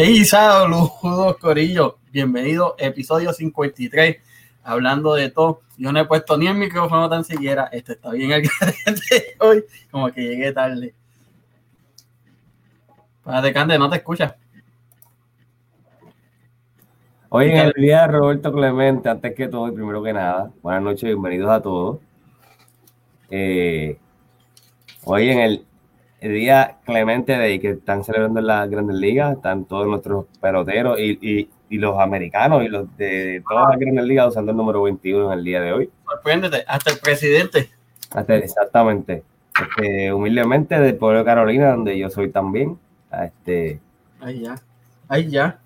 Hey, saludos, Corillo. Bienvenido, episodio 53, hablando de todo. Yo no he puesto ni el micrófono tan siquiera. Este está bien el de hoy, como que llegué tarde. Párate, Cande, no te escuchas. Hoy en el día de Roberto Clemente, antes que todo y primero que nada, buenas noches, bienvenidos a todos. Eh, hoy en el, día Clemente de que están celebrando en las grandes ligas, están todos nuestros peloteros y, los americanos y los de todas las grandes ligas usando el número 21 en el día de hoy. Sorpréndete, hasta el presidente. Hasta, exactamente. Este, humildemente del pueblo de Carolina, donde yo soy también. Este, ahí ya, ahí ya.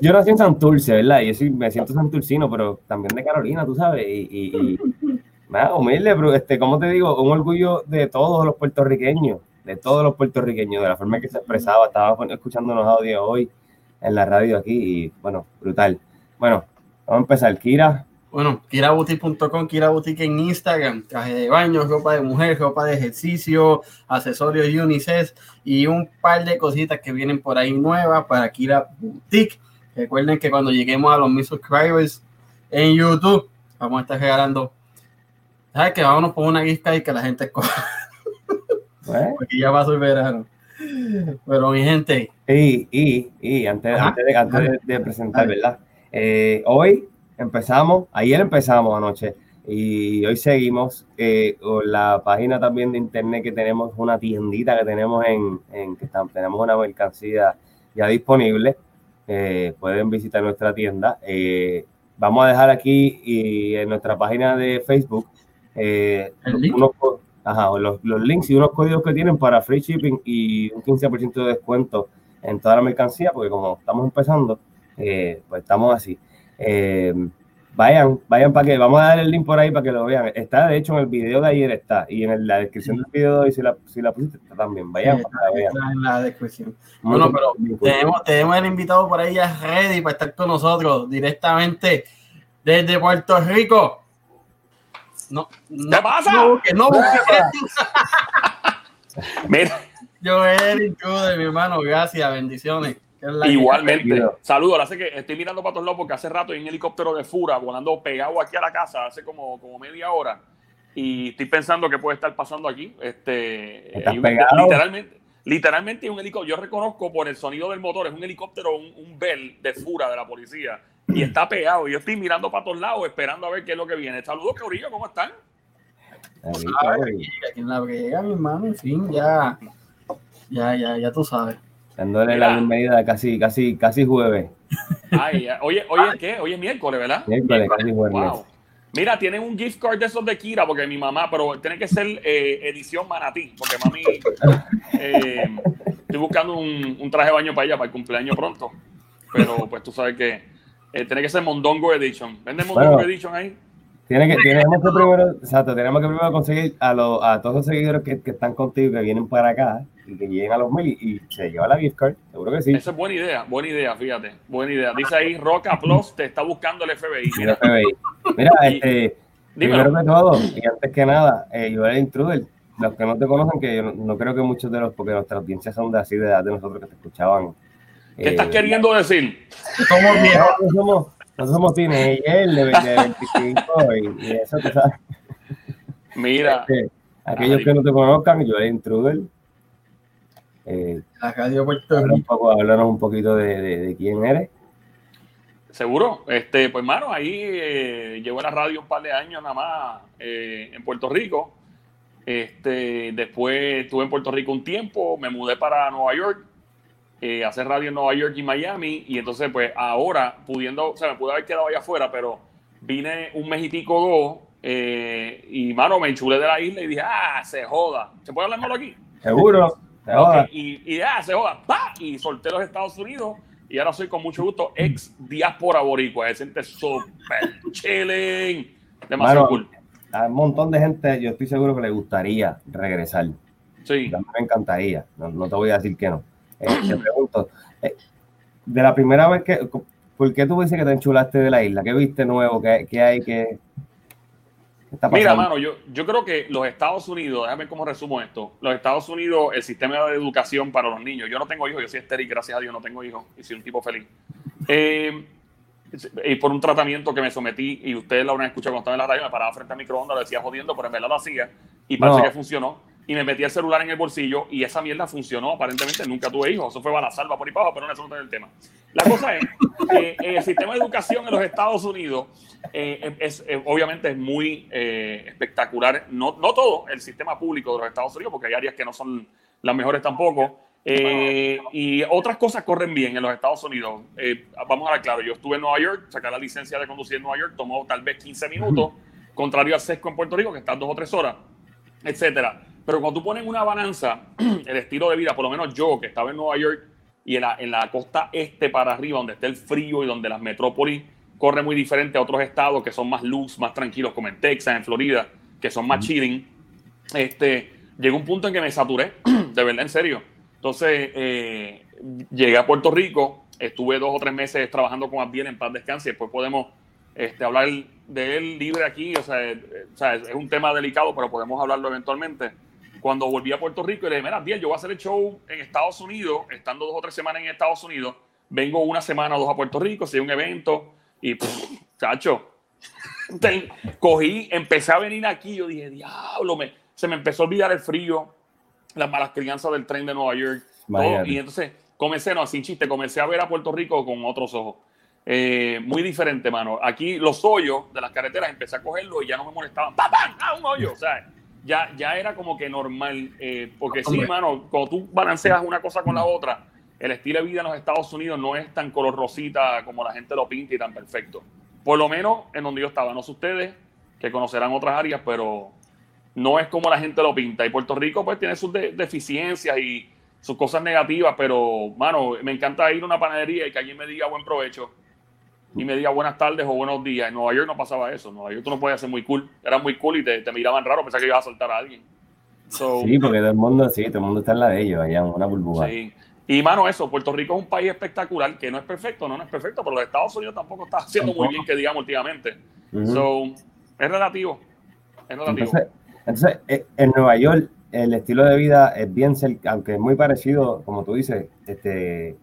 Yo, nací en Santurce, ¿verdad? Yo sí me siento santurcino, pero también de Carolina, tú sabes. Y, y, nada, humilde, pero este, como te digo, un orgullo de todos los puertorriqueños, de todos los puertorriqueños, de la forma que se expresaba. Estaba escuchando unos audios hoy en la radio aquí y bueno, brutal. Bueno, vamos a empezar. Kira, bueno, kiraboutique.com, Kiraboutique en Instagram, traje de baño, ropa de mujer, ropa de ejercicio, accesorios UNICEF y un par de cositas que vienen por ahí nuevas para Kira Boutique. Recuerden que cuando lleguemos a los mil subscribers en YouTube, vamos a estar regalando. ¿Sabes que Vámonos por una guista y que la gente escoja. Porque ya pasó el verano. Pero mi gente. Y, y, y antes, antes, de, antes de, presentar, ¿verdad? Eh, hoy empezamos, ayer empezamos anoche y hoy seguimos eh, con la página también de internet que tenemos, una tiendita que tenemos en, en que tenemos una mercancía ya disponible. Eh, pueden visitar nuestra tienda. Eh, vamos a dejar aquí y en nuestra página de Facebook los, los, links y unos códigos que tienen para free shipping y un 15% de descuento en toda la mercancía, porque como estamos empezando, pues estamos así. Eh, vayan, vayan para que, vamos a dar el link por ahí para que lo vean. Está, de hecho, en el video de ayer está, y en la descripción del video de hoy, si la, si la pusiste, está también. Vayan para que vean. en la descripción. bueno, pero tenemos, tenemos el invitado por ahí ya ready para estar con nosotros directamente desde Puerto Rico. No, ¿Qué pasa? No, que no Mira. Yo, Eric, mi hermano, gracias, bendiciones. Igualmente. Saludos. Ahora sé que estoy mirando para todos lados porque hace rato hay un helicóptero de Fura volando pegado aquí a la casa hace como, como media hora. Y estoy pensando qué puede estar pasando aquí. Este, literalmente, literalmente un helicóptero. Yo reconozco por el sonido del motor, es un helicóptero, un, un Bell de Fura de la policía. Y está pegado. Yo estoy mirando para todos lados, esperando a ver qué es lo que viene. Saludos, Caurillo, ¿cómo están? Aquí en la brega, mi hermano, en fin, ya, ya, ya, ya tú sabes. Dándole la bienvenida casi, casi, casi jueves. Ay, oye, oye, ¿qué? Hoy es miércoles, ¿verdad? Miércoles, casi jueves. Mira, tienen un gift card de esos de Kira, porque mi mamá, pero tiene que ser eh, edición manatí, porque mami, eh, estoy buscando un, un, traje de baño para ella, para el cumpleaños pronto. Pero pues tú sabes que eh, tiene que ser Mondongo Edition. ¿Venden Mondongo Edition ahí? Tiene que, tenemos que primero, exacto, tenemos que primero conseguir a, los, a todos los seguidores que, que están contigo, que vienen para acá, y que lleguen a los mil y, se lleva la gift card, seguro que sí. Esa es buena idea, buena idea, fíjate, buena idea. Dice ahí Roca Plus te está buscando el FBI. Mira, FBI. Mira este, primero que todo, y antes que nada, eh, yo era intruder. Los que no te conocen, que yo no, creo que muchos de los, porque nuestras audiencias son de así de edad de nosotros que te escuchaban. ¿Qué estás eh, queriendo decir? Somos viejos, somos, nosotros somos teenagers de, de 25 y, y, eso, tú sabes. Mira. Este, aquellos que no te conozcan, yo era intruder. Eh, radio Un poco, háblanos un poquito de, quién eres. Seguro, este, pues hermano, ahí eh, llevo en la radio un par de años nada más eh, en Puerto Rico. Este, después estuve en Puerto Rico un tiempo, me mudé para Nueva York, eh, hacer radio en Nueva York y Miami, y entonces pues ahora pudiendo, o sea, me pude haber quedado allá afuera, pero vine un mes y pico dos, eh, y mano, me enchulé de la isla y dije, ah, se joda. ¿Se puede hablar malo aquí? Seguro. Y, ya, se joda. Y solté los Estados Unidos y ahora soy con mucho gusto ex diáspora boricua. Es gente súper chilling. Demasiado cool. Hay un montón de gente, yo estoy seguro que le gustaría regresar. Sí. me encantaría. No, te voy a decir que no. Eh, te pregunto, eh, de la primera vez que, ¿por qué tú dices que te enchulaste de la isla? ¿Qué viste nuevo? ¿Qué, qué hay que...? Mira, mano, yo, yo creo que los Estados Unidos, déjame ver cómo resumo esto. Los Estados Unidos, el sistema de educación para los niños. Yo no tengo hijos, yo soy estéril, gracias a Dios no tengo hijos y soy un tipo feliz. Eh, y por un tratamiento que me sometí, y ustedes lo habrán escuchado cuando estaba en la radio, me paraba frente al microondas, lo decía jodiendo, pero en verdad lo hacía, y parece que funcionó. Y me metí el celular en el bolsillo, y esa mierda funcionó. Aparentemente nunca tuve hijos, eso fue la salva por y para pero no es el tema. La cosa es que el sistema de educación en los Estados Unidos eh, es, eh, obviamente es muy eh, espectacular. No, no todo el sistema público de los Estados Unidos, porque hay áreas que no son las mejores tampoco eh, y otras cosas corren bien en los Estados Unidos. Eh, vamos a ver claro, yo estuve en Nueva York, sacar la licencia de conducir en Nueva York tomó tal vez 15 minutos, contrario al sesco en Puerto Rico, que está dos o tres horas, etcétera. Pero cuando tú pones una balanza, el estilo de vida, por lo menos yo que estaba en Nueva York y en la, en la costa este para arriba, donde está el frío y donde las metrópolis corren muy diferente a otros estados que son más luz, más tranquilos, como en Texas, en Florida, que son más chilling, este, llegó un punto en que me saturé, de verdad, en serio entonces, eh, llegué a Puerto Rico, estuve dos o tres meses trabajando con Abdiel en paz descanse, y después podemos este, hablar de él libre aquí, o sea, eh, es un tema delicado, pero podemos hablarlo eventualmente. Cuando volví a Puerto Rico, le dije, mira, Abdiel, yo voy a hacer el show en Estados Unidos, estando dos o tres semanas en Estados Unidos, vengo una semana o dos a Puerto Rico, si hay un evento, y, chacho, cogí, empecé a venir aquí, yo dije, diablo, me, se me empezó a olvidar el frío, las malas crianzas del tren de Nueva York. y entonces comencé, no, sin chiste, comencé a ver a Puerto Rico con otros ojos. Eh, muy diferente, mano. Aquí los hoyos de las carreteras empecé a cogerlos y ya no me molestaban. ¡Pam, pam! ¡Ah, un hoyo! O sea, ya, ya era como que normal. Eh, porque sí, mano, cuando tú balanceas una cosa con la otra, el estilo de vida en los Estados Unidos no es tan color rosita como la gente lo pinta y tan perfecto. Por lo menos en donde yo estaba. No sé ustedes, que conocerán otras áreas, pero no es como la gente lo pinta. Y Puerto Rico pues tiene sus deficiencias y sus cosas negativas, pero, mano, me encanta ir a una panadería y que alguien me diga buen provecho y me diga buenas tardes o buenos días. En Nueva York no pasaba eso. En Nueva York tú no podías ser muy cool. Era muy cool y te, miraban raro, pensaba que ibas a soltar a alguien. sí, porque todo el mundo, sí, todo el mundo está en la de ellos, allá en una burbuja. Sí. Y, mano, eso, Puerto Rico es un país espectacular, que no es perfecto, no, no es perfecto, pero los Estados Unidos tampoco está haciendo muy bien, que digamos, últimamente. So, es relativo. Es relativo. Entonces, eh, en Nueva York, el estilo de vida es bien, aunque es muy parecido, como tú dices, este,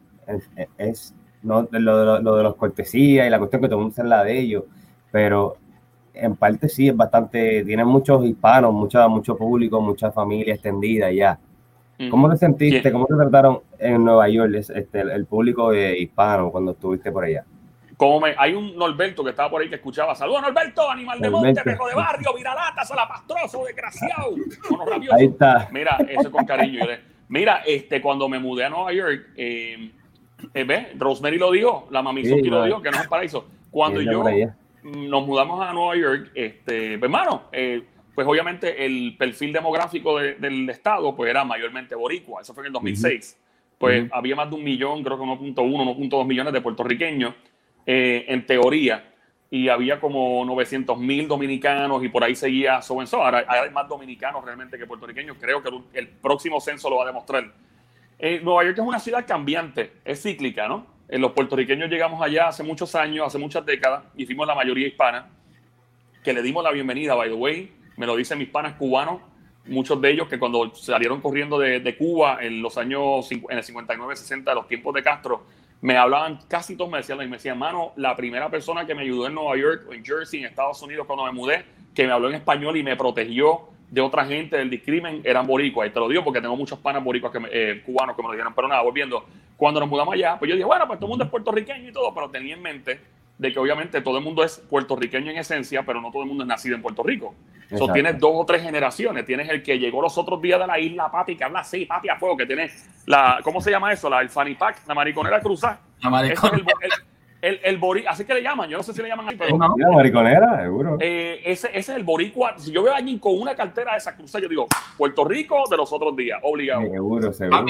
es, no, lo, de los cortesías y la cuestión que todo el mundo la de ellos, pero en parte sí es bastante, tiene muchos hispanos, mucha, mucho público, mucha familia extendida ya. ¿Cómo te sentiste? ¿Cómo te trataron en Nueva York este, el, público hispano cuando estuviste por allá? Como me, hay un Norberto que estaba por ahí que escuchaba, saludos Norberto, animal de monte, perro de barrio, viralata, salapastroso, desgraciado, Ahí está. Mira, eso con cariño. Mira, este, cuando me mudé a Nueva York, eh, eh Rosemary lo dijo, la mami sí, lo dijo, que no es un paraíso. Cuando yo nos mudamos a Nueva York, este, pues, hermano, eh, pues obviamente el perfil demográfico del estado pues era mayormente boricua, eso fue en el 2006. Pues había más de un millón, creo que 1.1, 1.2 millones de puertorriqueños eh, en teoría, y había como 900 mil dominicanos y por ahí seguía so, so. Ahora hay más dominicanos realmente que puertorriqueños. Creo que el próximo censo lo va a demostrar. Eh, Nueva York es una ciudad cambiante, es cíclica, ¿no? Eh, los puertorriqueños llegamos allá hace muchos años, hace muchas décadas, y fuimos la mayoría hispana, que le dimos la bienvenida, by the way, me lo dicen mis panas cubanos, muchos de ellos que cuando salieron corriendo de, de Cuba en los años, en el 59, 60, los tiempos de Castro, me hablaban, casi todos me decían, y me decían, mano, la primera persona que me ayudó en Nueva York o en Jersey, en Estados Unidos, cuando me mudé, que me habló en español y me protegió de otra gente del discrimen, eran boricuas. Y te lo digo porque tengo muchos panas boricuas que eh, cubanos que me lo dijeron. Pero nada, volviendo, cuando nos mudamos allá, pues yo dije, bueno, pues todo el mundo es puertorriqueño y todo, pero tenía en mente de que obviamente todo el mundo es puertorriqueño en esencia, pero no todo el mundo es nacido en Puerto Rico. So, tienes dos o tres generaciones. Tienes el que llegó los otros días de la isla, papi, que habla así, papi a fuego, que tiene la, ¿cómo se llama eso? La, el fanny pack, la mariconera cruzada. La mariconera. El, el, boricua, así que le llaman, yo no sé si le llaman ahí, pero. La mariconera, seguro. Eh, ese, ese, es el boricua. Si yo veo a alguien con una cartera de esa cruzada, yo digo, Puerto Rico de los otros días, obligado. Seguro, seguro.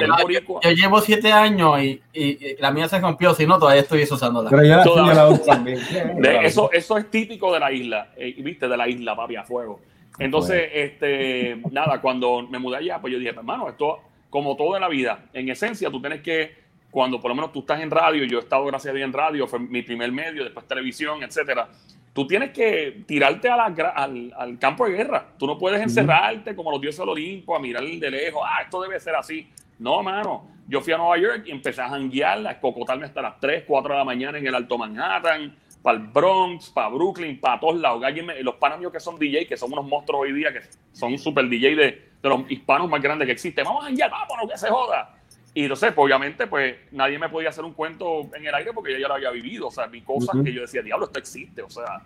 Yo, llevo siete años y, y, la mía se rompió, si no, todavía estoy usándola. Pero yo la, la uso también. eso, eso es típico de la isla, eh, viste, de la isla, papi, a fuego. Entonces, este, nada, cuando me mudé allá, pues yo dije, hermano, esto, como todo en la vida, en esencia, tú tienes que cuando por lo menos tú estás en radio, yo he estado gracias a Dios en radio, fue mi primer medio, después televisión, etcétera, tú tienes que tirarte a la, al, al, campo de guerra. Tú no puedes encerrarte como los dioses del Olimpo a mirar de lejos. Ah, esto debe ser así. No, mano. Yo fui a Nueva York y empecé a janguear, a cocotarme hasta las 3, 4 de la mañana en el Alto Manhattan, para el Bronx, para Brooklyn, para todos lados. los panos míos que son DJ, que son unos monstruos hoy día, que son super DJ de, de los hispanos más grandes que existen. Vamos a janguear, vámonos, que se joda. Y entonces, pues, obviamente, pues nadie me podía hacer un cuento en el aire porque yo ya lo había vivido. O sea, mi cosas que yo decía, diablo, esto existe. O sea,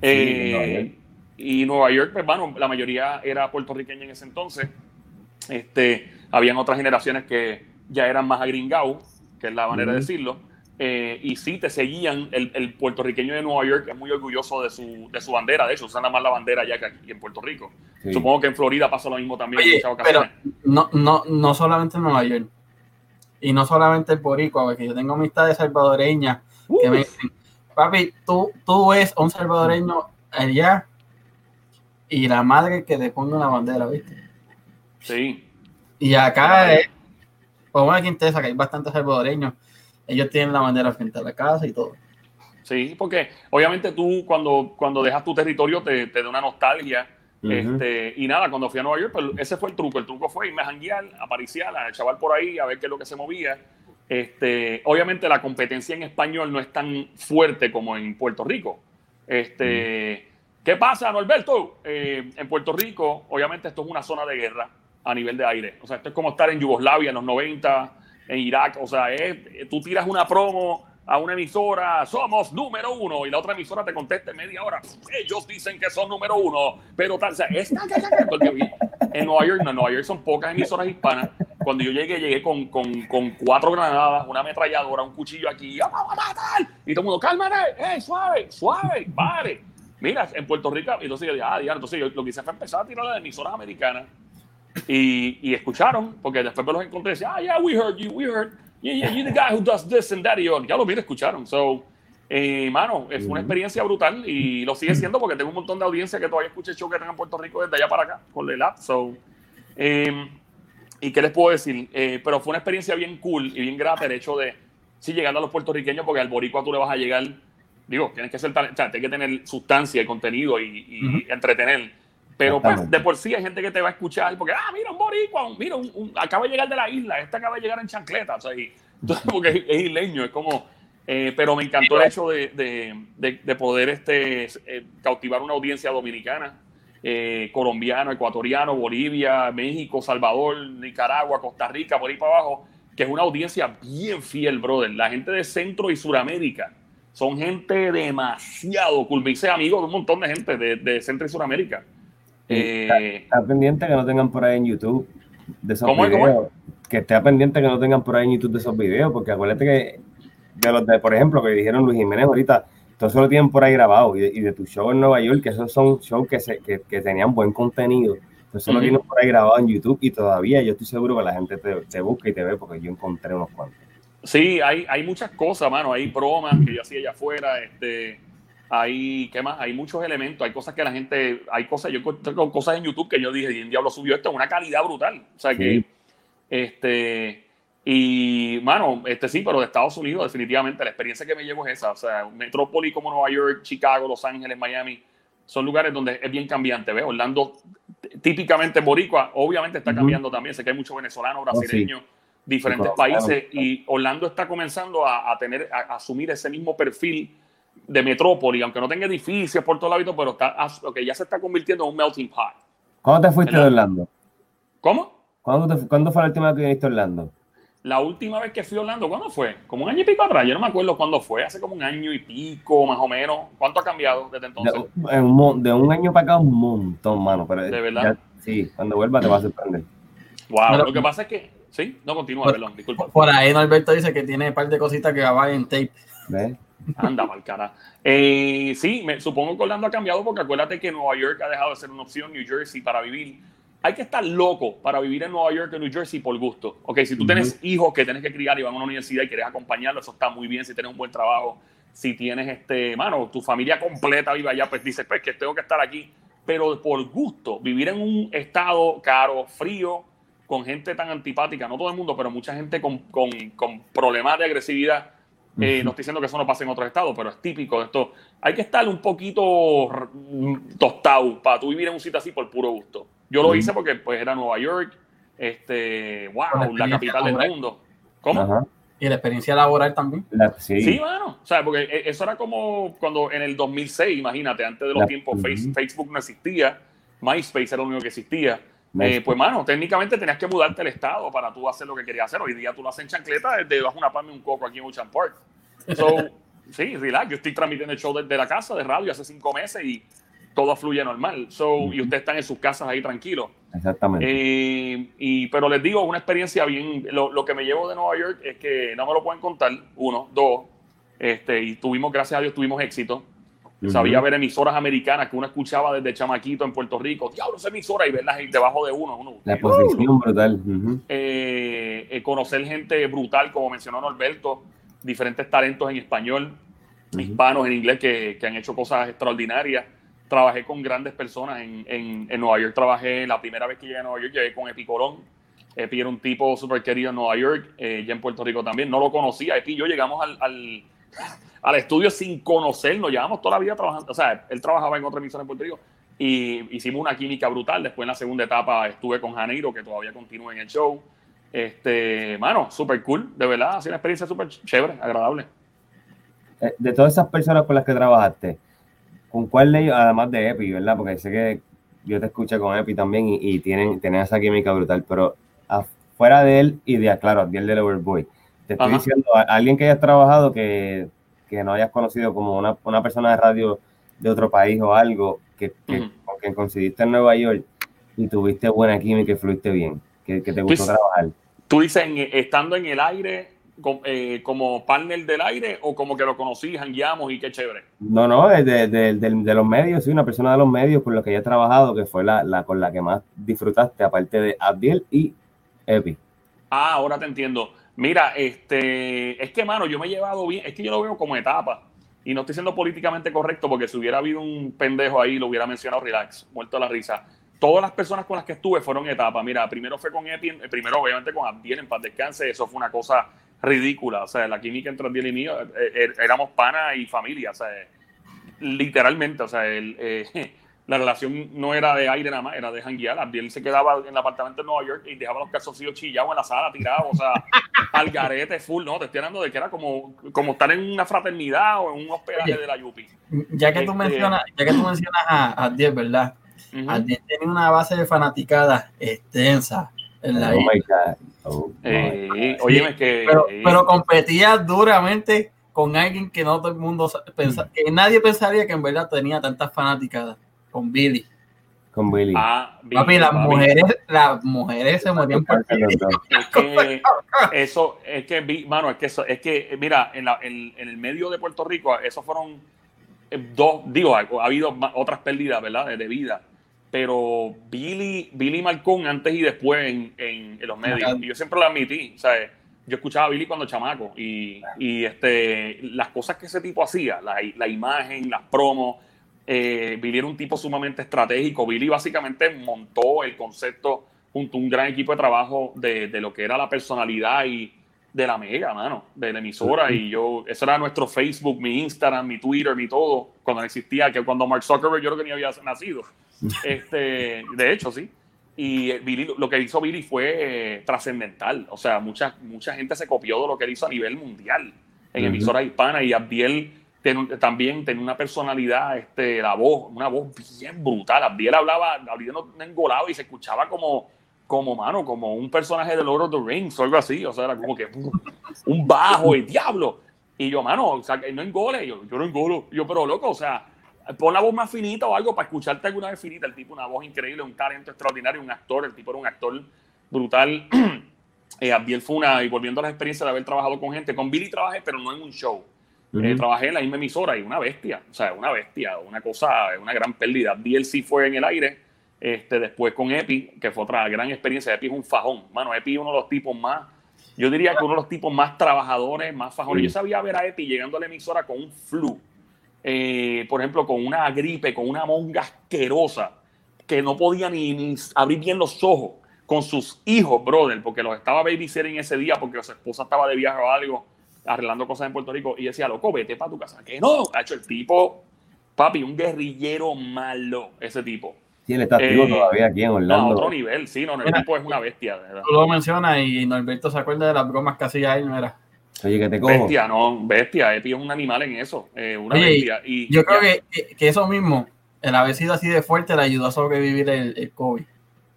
eh, y Nueva York, pues, bueno, la mayoría era puertorriqueña en ese entonces. Este, habían otras generaciones que ya eran más agringados, que es la manera de decirlo. Eh, y sí, te seguían. El, puertorriqueño de Nueva York es muy orgulloso de su, de su bandera. De hecho, usan más la bandera ya que aquí en Puerto Rico. Supongo que en Florida pasa lo mismo también. pero no, no, no solamente en Nueva York. Y no solamente en Boricua, porque yo tengo amistades salvadoreñas que me dicen, papi, tú, tú ves un salvadoreño allá y la madre que te ponga una bandera, ¿viste? Sí. Y acá es, como una quintesa, que hay bastantes salvadoreños, ellos tienen la bandera frente a la casa y todo. Sí, porque obviamente tú cuando, cuando dejas tu territorio te, te da una nostalgia. Este, y nada, cuando fui a Nueva York, pues ese fue el truco. El truco fue irme a janguear, a pariciar, a chaval por ahí, a ver qué es lo que se movía. Este, obviamente la competencia en español no es tan fuerte como en Puerto Rico. Este, ¿Qué pasa, Norberto? Eh, en Puerto Rico, obviamente esto es una zona de guerra a nivel de aire. O sea, esto es como estar en Yugoslavia en los 90, en Irak. O sea, es, tú tiras una promo a una emisora, somos número uno, y la otra emisora te contesta en media hora, ellos dicen que son número uno, pero tal, o sea, es, en Nueva York, no, en Nueva York son pocas emisoras hispanas. Cuando yo llegué, llegué con, con, con cuatro granadas, una ametralladora, un cuchillo aquí, ¡vamos a matar! Y todo el mundo, cálmate, ¡eh, suave, suave, pare! Mira, en Puerto Rico, entonces yo dije, ah, entonces yo lo que hice fue empezar a tirar las emisoras americanas y, y, escucharon, porque después me los encontré y decía, ah, yeah, we heard you, we heard, yeah, yeah, you're the guy who does this and that. Y yo, ya lo vi, escucharon. So, eh, mano, fue una experiencia brutal y lo sigue siendo porque tengo un montón de audiencia que todavía escucha show que tengo en Puerto Rico desde allá para acá, con el app. So, eh, ¿Y qué les puedo decir? Eh, pero fue una experiencia bien cool y bien grata el hecho de, sí, llegando a los puertorriqueños, porque al boricua tú le vas a llegar, digo, tienes que ser, o sea, tienes que tener sustancia y contenido y, y entretener pero pues de por sí hay gente que te va a escuchar porque, ah, mira un boricua, mira, un, acaba de llegar de la isla, este acaba de llegar en chancleta, o sea, porque es, isleño, es como... Eh, pero me encantó el hecho de, de, de, poder este, eh, cautivar una audiencia dominicana, eh, colombiano, ecuatoriano, Bolivia, México, Salvador, Nicaragua, Costa Rica, por ahí para abajo, que es una audiencia bien fiel, brother. La gente de Centro y Suramérica son gente demasiado cool. Me hice amigo de un montón de gente de, de Centro y Suramérica. Eh, está, pendiente que no tengan por ahí en YouTube de esos videos. Que esté pendiente que no tengan por ahí en YouTube de esos videos, porque acuérdate que de los de, por ejemplo, que dijeron Luis Jiménez ahorita, todo eso lo tienen por ahí grabado. Y de, tu show en Nueva York, que esos son shows que, se, que, que tenían buen contenido. Eso lo tienen por ahí grabado en YouTube y todavía yo estoy seguro que la gente te, te busca y te ve porque yo encontré unos cuantos. Sí, hay, hay muchas cosas, mano. Hay bromas que yo hacía allá afuera. Este, hay, ¿qué más? Hay muchos elementos, hay cosas que la gente, hay cosas, yo tengo cosas en YouTube que yo dije, y en diablo subió esto, una calidad brutal. O sea que, este, y, mano, este sí, pero de Estados Unidos, definitivamente, la experiencia que me llevo es esa. O sea, metrópoli como Nueva York, Chicago, Los Ángeles, Miami, son lugares donde es bien cambiante, ¿ves? Orlando, típicamente Boricua, obviamente está cambiando también. Sé que hay muchos venezolanos, oh, brasileños, diferentes países, y Orlando está comenzando a, a tener, a asumir ese mismo perfil de metrópoli, aunque no tenga edificios por todo lado, pero está, que ya se está convirtiendo en un melting pot. ¿Cuándo te fuiste de Orlando? ¿Cómo? ¿Cuándo, ¿Cuándo, fue la última vez que viniste a Orlando? La última vez que fui a Orlando, ¿cuándo fue? Como un año y pico atrás, yo no me acuerdo cuándo fue, hace como un año y pico, más o menos. ¿Cuánto ha cambiado desde entonces? De, un, de un año para acá, un montón, mano. Pero ¿De verdad? sí, cuando vuelva te vas a sorprender. Wow, lo que pasa es que, sí, no continúa, perdón, disculpa. Por ahí Norberto dice que tiene un par de cositas que grabar en tape. ¿Ves? Anda, mal cara. Eh, sí, me, supongo que Orlando ha cambiado porque acuérdate que Nueva York ha dejado de ser una opción, New Jersey para vivir. Hay que estar loco para vivir en Nueva York o New Jersey por gusto. Ok, si tú tienes hijos que tienes que criar y van a una universidad y quieres acompañarlos, eso está muy bien. Si tienes un buen trabajo, si tienes, este, mano, tu familia completa vive allá, pues dices, pues que tengo que estar aquí. Pero por gusto, vivir en un estado caro, frío, con gente tan antipática, no todo el mundo, pero mucha gente con, con, con problemas de agresividad Eh, no estoy diciendo que eso no pase en otros estados, pero es típico de esto. Hay que estar un poquito tostado para tú vivir en un sitio así por puro gusto. Yo lo hice porque pues era Nueva York, este, wow, la capital del mundo. ¿Cómo? Y la experiencia laboral también. sí. sí, bueno, o sea, porque e, eso era como cuando en el 2006, imagínate, antes de los tiempos, Facebook no existía, MySpace era lo único que existía. Eh, pues, mano, técnicamente tenías que mudarte al estado para tú hacer lo que querías hacer. Hoy día tú lo haces en chancleta desde bajo una palma y un coco aquí en Ocean Park. So, sí, relax. Yo estoy transmitiendo el show desde la casa de radio hace cinco meses y todo fluye normal. So, y ustedes están en sus casas ahí tranquilos. Exactamente. Eh, y, pero les digo, una experiencia bien. Lo, lo, que me llevo de Nueva York es que no me lo pueden contar. Uno, dos. Este, y tuvimos, gracias a Dios, tuvimos éxito. Sabía ver emisoras americanas que uno escuchaba desde chamaquito en Puerto Rico. Diablo, esa emisora y verlas debajo de uno. uno la posición brutal. Eh, eh, conocer gente brutal, como mencionó Norberto, diferentes talentos en español, hispanos en inglés que, que, han hecho cosas extraordinarias. Trabajé con grandes personas en, en, en, Nueva York. Trabajé la primera vez que llegué a Nueva York, llegué con Epi Colón. Epi era un tipo súper querido en Nueva York, eh, ya en Puerto Rico también. No lo conocía. Epi y yo llegamos al, al al estudio sin conocernos. Llevamos toda la vida trabajando. O sea, él trabajaba en otra emisora en Puerto Rico y hicimos una química brutal. Después en la segunda etapa estuve con Janeiro, que todavía continúa en el show. Este, mano, súper cool, de verdad, ha sido una experiencia súper chévere, agradable. Eh, de todas esas personas con las que trabajaste, ¿con cuál de ellos, además de Epi, verdad? Porque sé que yo te escuché con Epi también y, tienen, tienen esa química brutal, pero afuera de él y de, claro, Adiel del Overboy, te estoy diciendo, a alguien que hayas trabajado que que no hayas conocido como una, una persona de radio de otro país o algo, que, que con quien coincidiste en Nueva York y tuviste buena química y fluiste bien, que, que te gustó trabajar. Tú dices, estando en el aire, eh, como partner del aire o como que lo conocí, jangueamos y qué chévere? No, no, de, de, de, los medios, sí, una persona de los medios con la que he trabajado, que fue la, la, con la que más disfrutaste, aparte de Abdiel y Epi. Ah, ahora te entiendo. Mira, este, es que, mano, yo me he llevado bien, es que yo lo veo como etapa. Y no estoy siendo políticamente correcto porque si hubiera habido un pendejo ahí, lo hubiera mencionado relax, muerto a la risa. Todas las personas con las que estuve fueron etapas. Mira, primero fue con Epi, eh, primero obviamente con Abdiel en paz descanse, eso fue una cosa ridícula. O sea, la química entre Abdiel y mío, eh, eh, éramos pana y familia, o sea, literalmente, o sea, el, la relación no era de aire nada más, era de janguear. Abdiel se quedaba en el apartamento de Nueva York y dejaba los calzoncillos chillados en la sala, tirados, o sea, al garete full, ¿no? Te estoy hablando de que era como, como estar en una fraternidad o en un hospedaje de la Yupi. Ya que tú este, mencionas, ya que tú mencionas a Abdiel, ¿verdad? Abdiel tiene una base de fanaticada extensa en la oh Oh eh, oye, que, pero, pero competía duramente con alguien que no todo el mundo pensaba, que nadie pensaría que en verdad tenía tantas fanaticadas con Billy. Con Billy. Ah, Papi, las mujeres, las mujeres se morían por es que eso, es que, mano, es que eso, es que, mira, en, la, en, el medio de Puerto Rico, esos fueron eh, dos, digo, ha, habido otras pérdidas, ¿verdad? De, vida. Pero Billy, Billy Malcón antes y después en, en, los medios. Y yo siempre lo admití, o sea, yo escuchaba a Billy cuando chamaco y, y este, las cosas que ese tipo hacía, la, la imagen, las promos, eh, Billy era un tipo sumamente estratégico. Billy básicamente montó el concepto junto a un gran equipo de trabajo de, lo que era la personalidad y de la mega, mano, de la emisora. Y yo, eso era nuestro Facebook, mi Instagram, mi Twitter, mi todo, cuando existía, que cuando Mark Zuckerberg yo creo que ni había nacido. Este, de hecho, sí. Y lo que hizo Billy fue eh, trascendental. O sea, mucha, mucha gente se copió de lo que él hizo a nivel mundial en emisoras hispanas y Abdiel también tenía una personalidad, este, la voz, una voz bien brutal. Abdiel hablaba, Abdiel no, engolaba y se escuchaba como, como, mano, como un personaje de Lord of the Rings o algo así. O sea, era como que un bajo y diablo. Y yo, mano, o sea, no engole. Yo, yo no engolo. Yo, pero loco, o sea, pon la voz más finita o algo para escucharte alguna vez finita. El tipo, una voz increíble, un talento extraordinario, un actor. El tipo era un actor brutal. eh, Abdiel fue una, y volviendo a la experiencia de haber trabajado con gente, con Billy trabajé, pero no en un show eh, trabajé en la misma emisora y una bestia, o sea, una bestia, una cosa, una gran pérdida. DLC fue en el aire, este, después con Epi, que fue otra gran experiencia. Epi es un fajón, mano, Epi es uno de los tipos más, yo diría que uno de los tipos más trabajadores, más fajones. Yo sabía ver a Epi llegando a la emisora con un flu, eh, por ejemplo, con una gripe, con una monga asquerosa, que no podía ni, ni abrir bien los ojos con sus hijos, brother, porque los estaba babysitting ese día porque su esposa estaba de viaje o algo arreglando cosas en Puerto Rico y decía, loco, vete para tu casa. Que no, ha hecho el tipo, papi, un guerrillero malo, ese tipo. Sí, él está activo Eh, todavía aquí en Orlando. A otro nivel, sí, no, el Mira. tipo es una bestia, verdad. Tú lo mencionas y Norberto se acuerda de las bromas que hacía ahí, no era. Oye, que te cojo. Bestia, no, bestia, Epi es un animal en eso, eh, una Oye, bestia. Y Yo creo que, que- eso mismo, el haber sido así de fuerte, le ayudó a sobrevivir el, el COVID.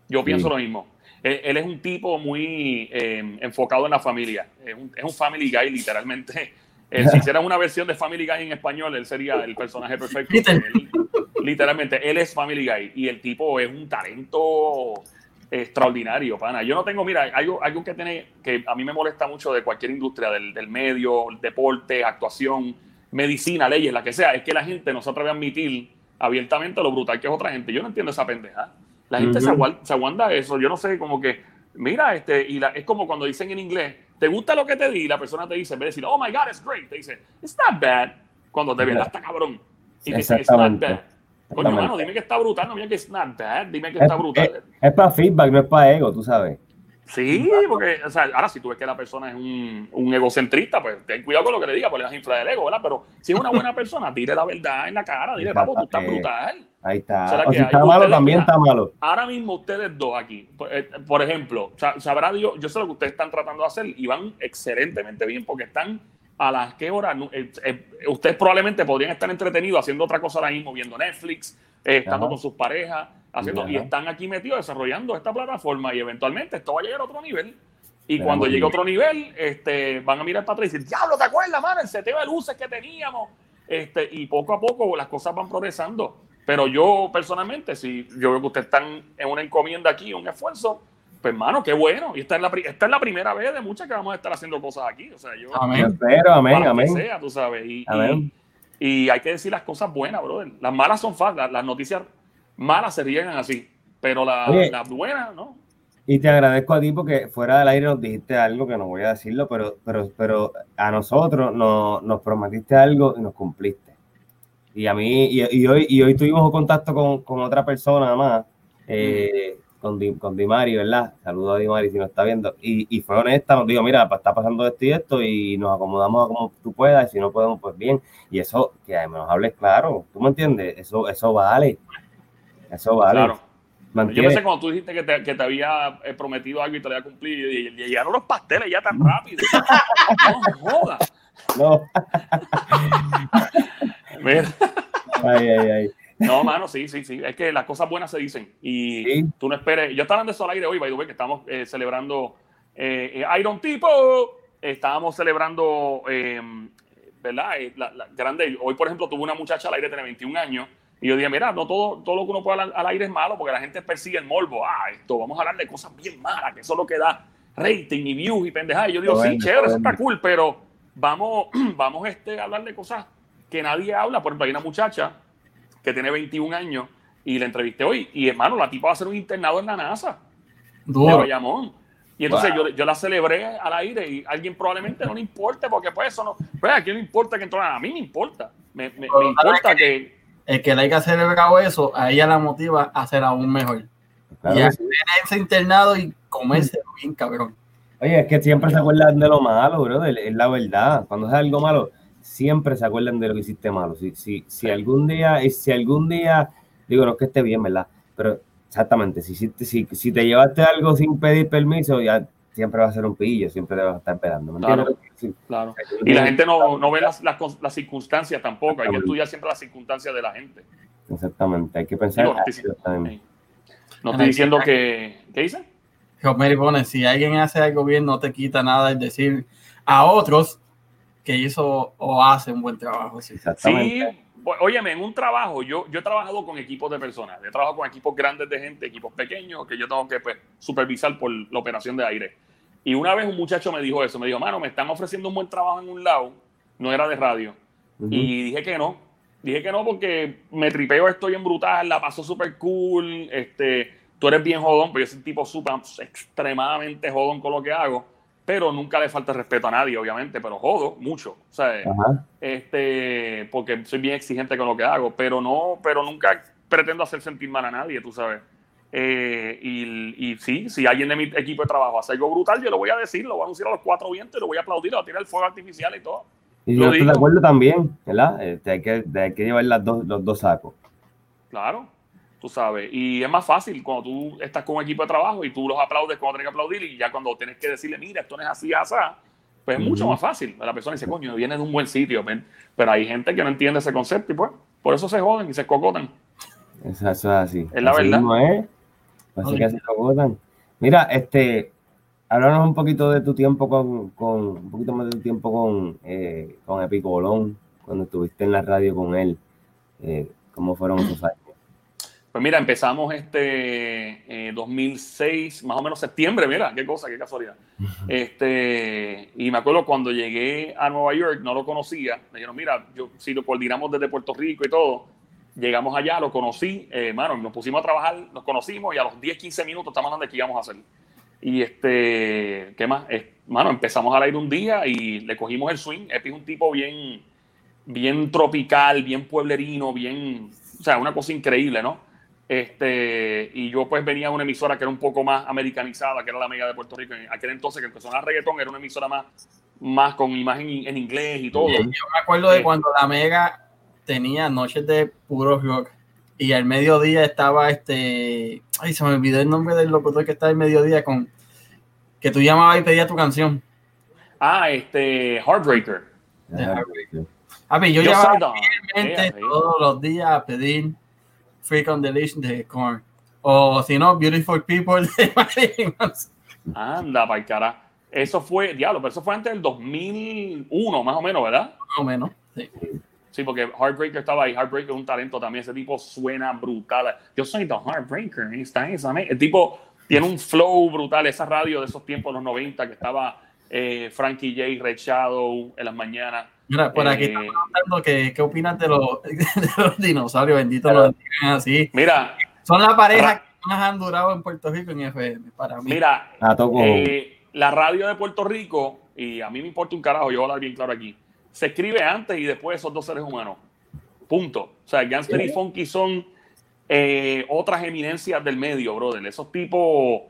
yo pienso lo mismo. Él, él es un tipo muy eh, enfocado en la familia, es un, es un family guy, literalmente. Eh, si hicieran una versión de Family Guy en español, él sería el personaje perfecto. Él- literalmente, él es Family Guy y el tipo es un talento extraordinario, pana. Yo no tengo, mira, algo, algo que tiene, que a mí me molesta mucho de cualquier industria, del, del medio, deporte, actuación, medicina, leyes, la que sea, es que la gente no se atreve a admitir abiertamente lo brutal que es otra gente. Yo no entiendo esa pendeja. La gente se, Ujú. aguanta, se aguanta eso. Yo no sé, como que, mira, este, y la- es como cuando dicen en inglés, ¿te gusta lo que te di? Y la persona te dice, en vez de decir, oh my God, it's great, te dice, it's not bad, cuando de verdad está cabrón. Y te dice, it's not bad. Coño, mano, dime que está brutal, no digas que it's not bad, dime que Es, está brutal. es- es para feedback, no es para ego, tú sabes. Sí, porque, o sea, ahora si tú ves que la persona es un, un egocentrista, pues ten cuidado con lo que le diga, pues le vas a inflar el ego, ¿verdad? Pero si es una buena persona, dile la verdad en la cara, dile, papo, tú estás brutal. Ahí está. ¿Será O si está malo, Ustedes, también está malo. Ahora mismo ustedes dos aquí, por, eh, por ejemplo, sa- sabrá Dios, yo sé lo que ustedes están tratando de hacer y van excelentemente bien porque están a las que horas, eh, eh, ustedes probablemente podrían estar entretenidos haciendo otra cosa ahora mismo, viendo Netflix, eh, estando Ajá. con sus parejas, haciendo, y están aquí metidos desarrollando esta plataforma y eventualmente esto va a llegar a otro nivel. Y Pero cuando llegue a otro nivel, este, van a mirar para atrás y decir, diablo, ¿te acuerdas, mano? El seteo de luces que teníamos. Este, y poco a poco las cosas van progresando. Pero yo personalmente, si yo veo que ustedes están en una encomienda aquí, un esfuerzo, pues hermano, qué bueno. Y esta es la, esta es la primera vez de muchas que vamos a estar haciendo cosas aquí. O sea, yo, Amén. espero, amén, para que amén. sea, tú sabes. Y, Amén. y- y hay que decir las cosas buenas, brother. Las malas son fáciles, las, las noticias malas se riegan así, pero la- las buenas, ¿no? Y te agradezco a ti porque fuera del aire nos dijiste algo que no voy a decirlo, pero, pero, pero a nosotros nos, nos prometiste algo y nos cumpliste. Y a mí, y, y hoy, y hoy tuvimos un contacto con, con otra persona más, eh, con, Di, con Dimari, ¿verdad? Saludos a Dimari si nos está viendo. Y, y fue honesta, nos dijo, mira, está pasando esto y esto, y nos acomodamos a como tú puedas, y si no podemos, pues bien. Y eso, que nos hables claro, ¿tú me entiendes? Eso, eso vale. Eso vale. Claro. ¿Me Yo pensé cuando tú dijiste que te, que te había eh, prometido algo y te lo había cumplido y, y llegaron los pasteles ya tan rápido. no jodas. No. Mira. Ay, ay, ay. No, mano, sí, sí, sí. Es que las cosas buenas se dicen. Y Sí. tú no esperes. Yo estaba hablando de eso al aire hoy, by the way, que estamos eh, celebrando eh, eh, Iron Tipo. Estábamos celebrando, eh, ¿verdad? La, la grande. Hoy, por ejemplo, tuve una muchacha al aire, tiene 21 años. Y yo dije, mira, no todo, todo lo que uno puede hablar al aire es malo porque la gente persigue el morbo. Ah, esto, vamos a hablar de cosas bien malas, que eso es lo que da rating y views y pendejadas. Y yo digo, Está sí, bueno, chévere, está eso está cool, pero vamos, vamos este, a hablar de cosas que nadie habla. Por ejemplo, hay una muchacha que tiene 21 años y la entrevisté hoy. Y hermano, la tipa va a ser un internado en la NASA de Duro. Bayamón. Y entonces Wow. yo, yo la celebré al aire y a alguien probablemente no le importe porque pues eso no... Pues a quién le importa que entró a mí me importa. Me, me- me importa que... El que le haya celebrado eso, a ella la motiva a hacer aún mejor. Claro y a ese internado y comerse bien, cabrón. Oye, es que siempre se acuerdan de lo malo, bro, es la verdad. Cuando es algo malo, siempre se acuerdan de lo que hiciste malo. Si, si, si algún día, y si algún día, digo, no es que esté bien, ¿verdad? Pero exactamente, si, si, si, si te llevaste algo sin pedir permiso, ya siempre va a ser un pillo, siempre te vas a estar esperando. ¿me Claro. entiendes? Sí. Claro. Y la gente no, no ve las, las, las circunstancias tampoco. Hay que estudiar siempre las circunstancias de la gente. Exactamente, hay que pensar. Digo, también. no estoy diciendo que... ¿Qué dice? Romero pone, si alguien hace algo bien, no te quita nada el decir a otros que hizo o hace un buen trabajo. Sí. Sí, Exactamente. o- óyeme, en un trabajo, yo, yo he trabajado con equipos de personas, he trabajado con equipos grandes de gente, equipos pequeños, que yo tengo que pues, supervisar por la operación de aire. Y una vez un muchacho me dijo eso, me dijo, mano, me están ofreciendo un buen trabajo en un lado, no era de radio. Ujú. Y dije que no, dije que no porque me tripeo, estoy en brutal, la paso súper cool, este, tú eres bien jodón, pero yo soy un tipo súper, extremadamente jodón con lo que hago, pero nunca le falta respeto a nadie, obviamente, pero jodo mucho. O sea, Ajá. este, porque soy bien exigente con lo que hago, pero no, pero nunca pretendo hacer sentir mal a nadie, tú sabes. Eh, y, y, sí, si alguien de mi equipo de trabajo hace algo brutal, yo lo voy a decir, lo voy a anunciar a los cuatro vientos lo voy a aplaudir, lo voy a tirar el fuego artificial y todo. Y yo estoy de acuerdo también, ¿verdad? Este, hay, que, hay que llevar las dos, los dos sacos. Claro, tú sabes. Y es más fácil cuando tú estás con un equipo de trabajo y tú los aplaudes cuando tienes que aplaudir y ya cuando tienes que decirle, mira, esto no es así, así, pues es mucho más fácil. La persona dice, coño, viene de un buen sitio, pero hay gente que no entiende ese concepto y pues por eso se joden y se cocotan. Eso, es así. Es la verdad. Así que se cocotan. Mira, este, háblanos un poquito de tu tiempo con, con un poquito más de tu tiempo con, eh, con Epico Bolón, cuando estuviste en la radio con él. Eh, ¿Cómo fueron esos años? Pues mira, empezamos este 2006, eh, más o menos septiembre, mira, qué cosa, qué casualidad. Este, y me acuerdo cuando llegué a Nueva York, no lo conocía, me dijeron, mira, yo, si lo coordinamos desde Puerto Rico y todo, llegamos allá, lo conocí, eh, mano, nos pusimos a trabajar, nos conocimos y a los 10, 15 minutos estamos hablando de qué íbamos a hacer. Y este, ¿qué más? mano, empezamos a ir un día y le cogimos el swing. Epi es un tipo bien, bien tropical, bien pueblerino, bien, o sea, una cosa increíble, ¿no? Este, y yo pues venía a una emisora que era un poco más americanizada, que era la Mega de Puerto Rico. En aquel entonces que empezó a reggaetón, era una emisora más, más con imagen en inglés y todo. Yo me acuerdo de eh, cuando la Mega tenía noches de puro rock y al mediodía estaba este, ay, se me olvidó el nombre del locutor que estaba al mediodía con que tú llamabas y pedías tu canción. Ah, este, Heartbreaker. Heartbreaker. A ver, yo, llamaba todos los días a pedir Freak on the Leash de Korn. O si no, Beautiful People de Marilyn Anda, para cara. Eso fue, diablo, pero eso fue antes del 2001, más o menos, ¿verdad? Más o menos, sí. Sí, porque Heartbreaker estaba ahí. Heartbreaker es un talento también. Ese tipo suena brutal. Yo soy The Heartbreaker. Está esa, el tipo tiene un flow brutal. Esa radio de esos tiempos, los 90, que estaba eh, Frankie J, Red Shadow en las mañanas. Mira, por aquí eh, estamos preguntando que, qué opinas de los, de los dinosaurios, bendito los así. Mira, son la pareja que más han durado en Puerto Rico en FM, para mí. Mira, eh, la radio de Puerto Rico, y a mí me importa un carajo, yo voy a hablar bien claro aquí, se escribe antes y después de esos dos seres humanos. Punto. O sea, Gangster y Funky son eh, otras eminencias del medio, brother. Esos tipos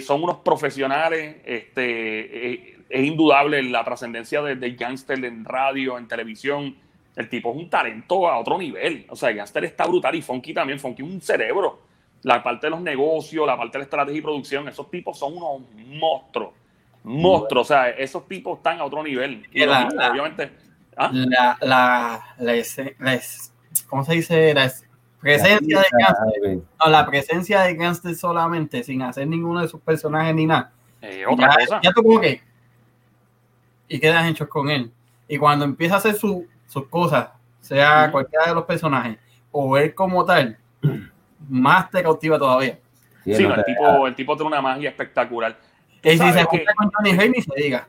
son unos profesionales, este es indudable la trascendencia de, de Gangster en radio, en televisión. El tipo es un talento a otro nivel. O sea, Gangster está brutal y Funky también. Funky es un cerebro. La parte de los negocios, la parte de la estrategia y producción, esos tipos son unos monstruos. Monstruos. O sea, esos tipos están a otro nivel. Y la, obviamente. ¿ah? La, la, la, ¿Cómo se dice? La presencia de Gangster. No, la presencia de Gangster solamente, sin hacer ninguno de sus personajes ni nada. Eh, otra cosa. Ya tú como que y quedas hechos con él. Y cuando empieza a hacer sus cosas, sea cualquiera de los personajes o él como tal, más te cautiva todavía. Sí, el, tipo, el tipo tiene una magia espectacular. Y si se junta con Johnny Hay, ni se diga.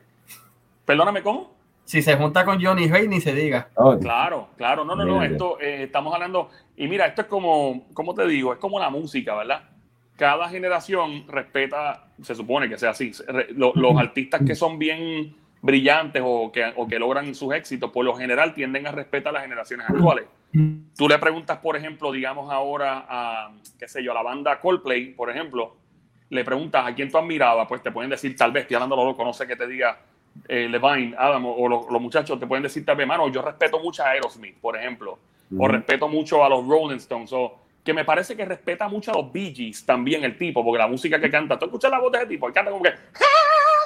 Perdóname, ¿cómo? Si se junta con Johnny Hay, ni se diga. Claro, claro. No, no, no. Esto eh, estamos hablando. Y mira, esto es como, ¿cómo te digo? Es como la música, ¿verdad? Cada generación respeta, se supone que sea así. los artistas que son bien brillantes o que, o que logran sus éxitos, por lo general tienden a respetar a las generaciones actuales. Tú le preguntas, por ejemplo, digamos ahora a, qué sé yo, a la banda Coldplay, por ejemplo, le preguntas a quién tú admirabas, pues te pueden decir, tal vez, estoy hablando loco, no sé qué te diga eh, Levine, Adam o, los, muchachos, te pueden decir, tal vez, mano, yo respeto mucho a Aerosmith, por ejemplo, o respeto mucho a los Rolling Stones, o que me parece que respeta mucho a los Bee Gees también el tipo, porque la música que canta, tú escuchas la voz de ese tipo, él canta como que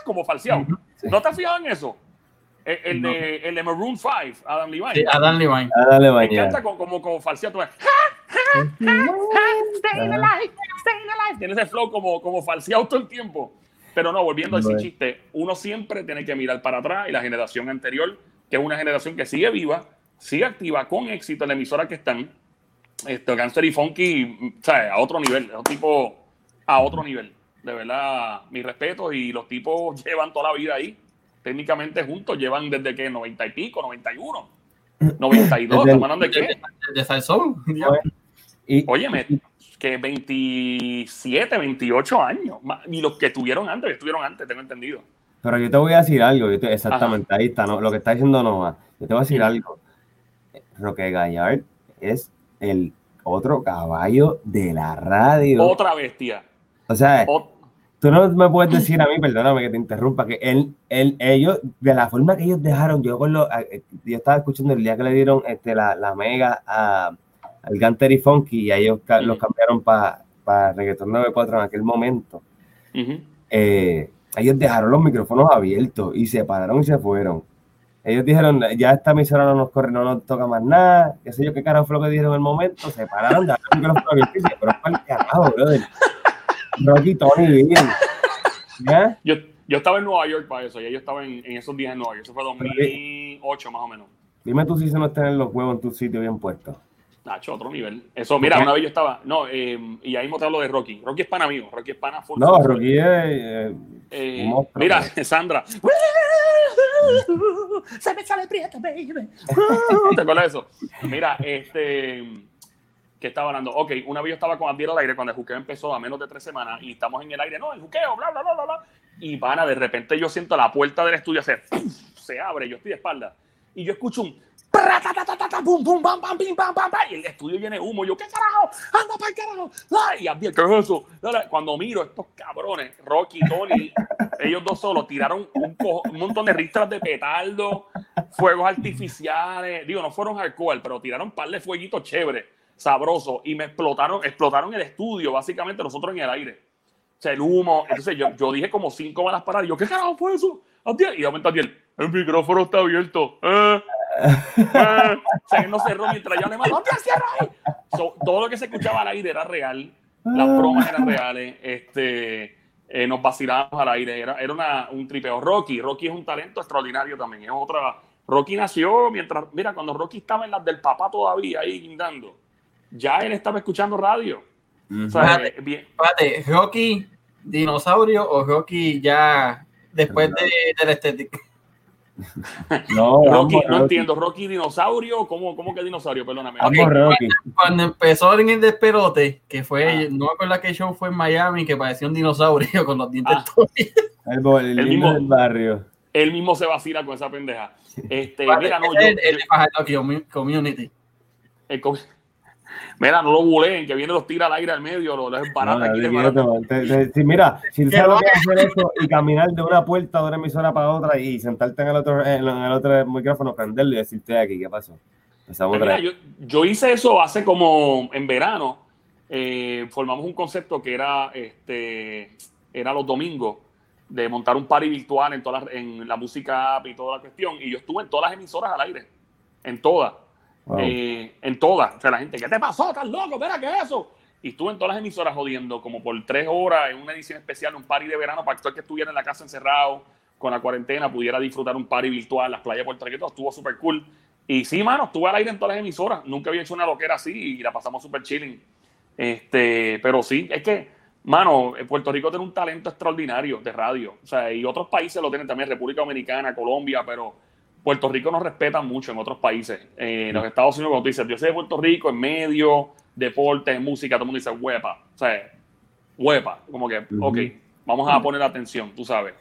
como falseado. ¿No te has fijado en eso? El, de, el de Maroon 5, Adam Levine. Sí, Adam Levine. Adam Levine. Me encanta como, como, como falseado. Tiene ese flow como, como falseado todo el tiempo. Pero no, volviendo a ese chiste, uno siempre tiene que mirar para atrás y la generación anterior, que es una generación que sigue viva, sigue activa con éxito en la emisora que están. Este, Gangster y Funky, o sea, a otro nivel, es un tipo a otro nivel de verdad, mi respeto. Y los tipos llevan toda la vida ahí. Técnicamente juntos llevan desde que 90 y pico, 91, 92. ¿Estamos hablando de qué? De Salsón. Y, Óyeme, que 27, 28 años. Y los que tuvieron antes, que estuvieron antes, tengo entendido. Pero yo te voy a decir algo, exactamente, ahí está, ¿no? lo que está diciendo Nova. Yo te voy a decir algo. Roque Gallard es el otro caballo de la radio. Otra bestia. O sea, Ot- tú no me puedes decir a mí, perdóname que te interrumpa, que él, él, ellos, de la forma que ellos dejaron, yo con lo, eh, yo estaba escuchando el día que le dieron este, la, la mega a, al Gunter y Funky y ellos los cambiaron para pa Reggaeton 94 en aquel momento. Eh, ellos dejaron los micrófonos abiertos y se pararon y se fueron. Ellos dijeron, ya esta emisora no nos corre, no nos toca más nada, qué sé yo, qué carajo fue lo que dijeron en el momento, se pararon, dejaron los micrófonos abiertos y se fueron para el carajo, brother. Rocky, Tony, bien. ¿Ya? Yo, yo estaba en Nueva York para eso, ya yo estaba en, en esos días en Nueva York. Eso fue 2008 más o menos. Dime tú si se nos tienen los huevos en tu sitio bien puestos. Nacho, otro nivel. Eso, mira, una vez yo estaba. No, eh, y ahí te hablo de Rocky. Rocky es pana mío. Rocky es pana full. No, full, full. Rocky es... eh, Eh, monstruo, mira. Sandra. Se me sale prieta, baby. ¿Te acuerdas de eso? Mira, este. ¿Qué estaba hablando? Ok, una vez yo estaba con Abdiel al aire cuando el juqueo empezó a menos de tres semanas y estamos en el aire. No, el juqueo, bla, bla, bla, bla, bla. Y pana, de repente yo siento la puerta del estudio se, se abre, yo estoy de espalda. Y yo escucho un. bum, bum, bam, bam, bim, bam, bam, bam, y el estudio llena de humo. Yo, ¿qué carajo? ¡Anda para el carajo! Y Abdiel, ¿qué es eso? Cuando miro estos cabrones, Rocky, Tony, ellos dos solos tiraron un, un montón de ristras de petardo, fuegos artificiales. Digo, no fueron alcohol, pero tiraron un par de fueguitos chéveres, sabrosos, y me explotaron, explotaron el estudio, básicamente nosotros en el aire. O sea, el humo. Entonces yo, yo dije como cinco balas para yo, ¿qué carajo fue eso? Abdiel. Y de momento Abdiel, el micrófono está abierto. Eh, eh. O sea, él no cerró mientras yo le mando, cierra ahí. So, todo lo que se escuchaba al aire era real. Las bromas eran reales. Este, eh, nos vacilábamos al aire. Era, era una, un tripeo. Rocky, Rocky es un talento extraordinario también. Es otra. Rocky nació mientras, mira, cuando Rocky estaba en las del papá todavía ahí guindando, ya él estaba escuchando radio. O sea, Fíjate. eh, bien, Espérate, Rocky dinosaurio o Rocky ya después de, de la estética. No, Rocky, no Rocky. entiendo, Rocky dinosaurio, ¿cómo, cómo que dinosaurio? Perdóname. Rocky. Cuando empezó en el despelote, que fue, Ah. no me acuerdo qué show fue en Miami, que parecía un dinosaurio con los dientes Ah. todos. El, el El mismo. del barrio. Él mismo se vacila con esa pendeja. Este, Vale, mira, no, yo, el, el yo- Comu- Community. el mira, no lo buleen, que viene los tira al aire al medio, los, los barata No, aquí, quieto. Te- te- sí, mira, si sabes lo que es hacer eso y caminar de una puerta de una emisora para otra y sentarte en el otro, en el otro micrófono, prenderlo y decirte aquí, ¿qué pasó? Pues mira, yo, yo hice eso hace como en verano. eh, formamos un concepto que era, este, era los domingos de montar un party virtual en, todas las- en la música app y toda la cuestión. Y yo estuve en todas las emisoras al aire. En todas. Eh, en todas. O sea, la gente, ¿qué te pasó? ¿Estás loco? Mira, ¿qué es eso? Y estuve en todas las emisoras jodiendo como por tres horas en una edición especial, un party de verano para que todo que estuviera en la casa encerrado con la cuarentena pudiera disfrutar un party virtual las playas de Puerto Rico. Estuvo súper cool. Y sí, mano, estuve al aire en todas las emisoras. Nunca había hecho una loquera así y la pasamos súper chilling. Este, pero sí, es que, mano, eh, Puerto Rico tiene un talento extraordinario de radio. O sea, y otros países lo tienen también, República Dominicana, Colombia, pero Puerto Rico nos respetan mucho en otros países. Eh, en los Estados Unidos, cuando tú dices, yo soy de Puerto Rico, en medio, deporte, música, todo el mundo dice, huepa. O sea, huepa. Como que, ok, vamos a poner atención, tú sabes.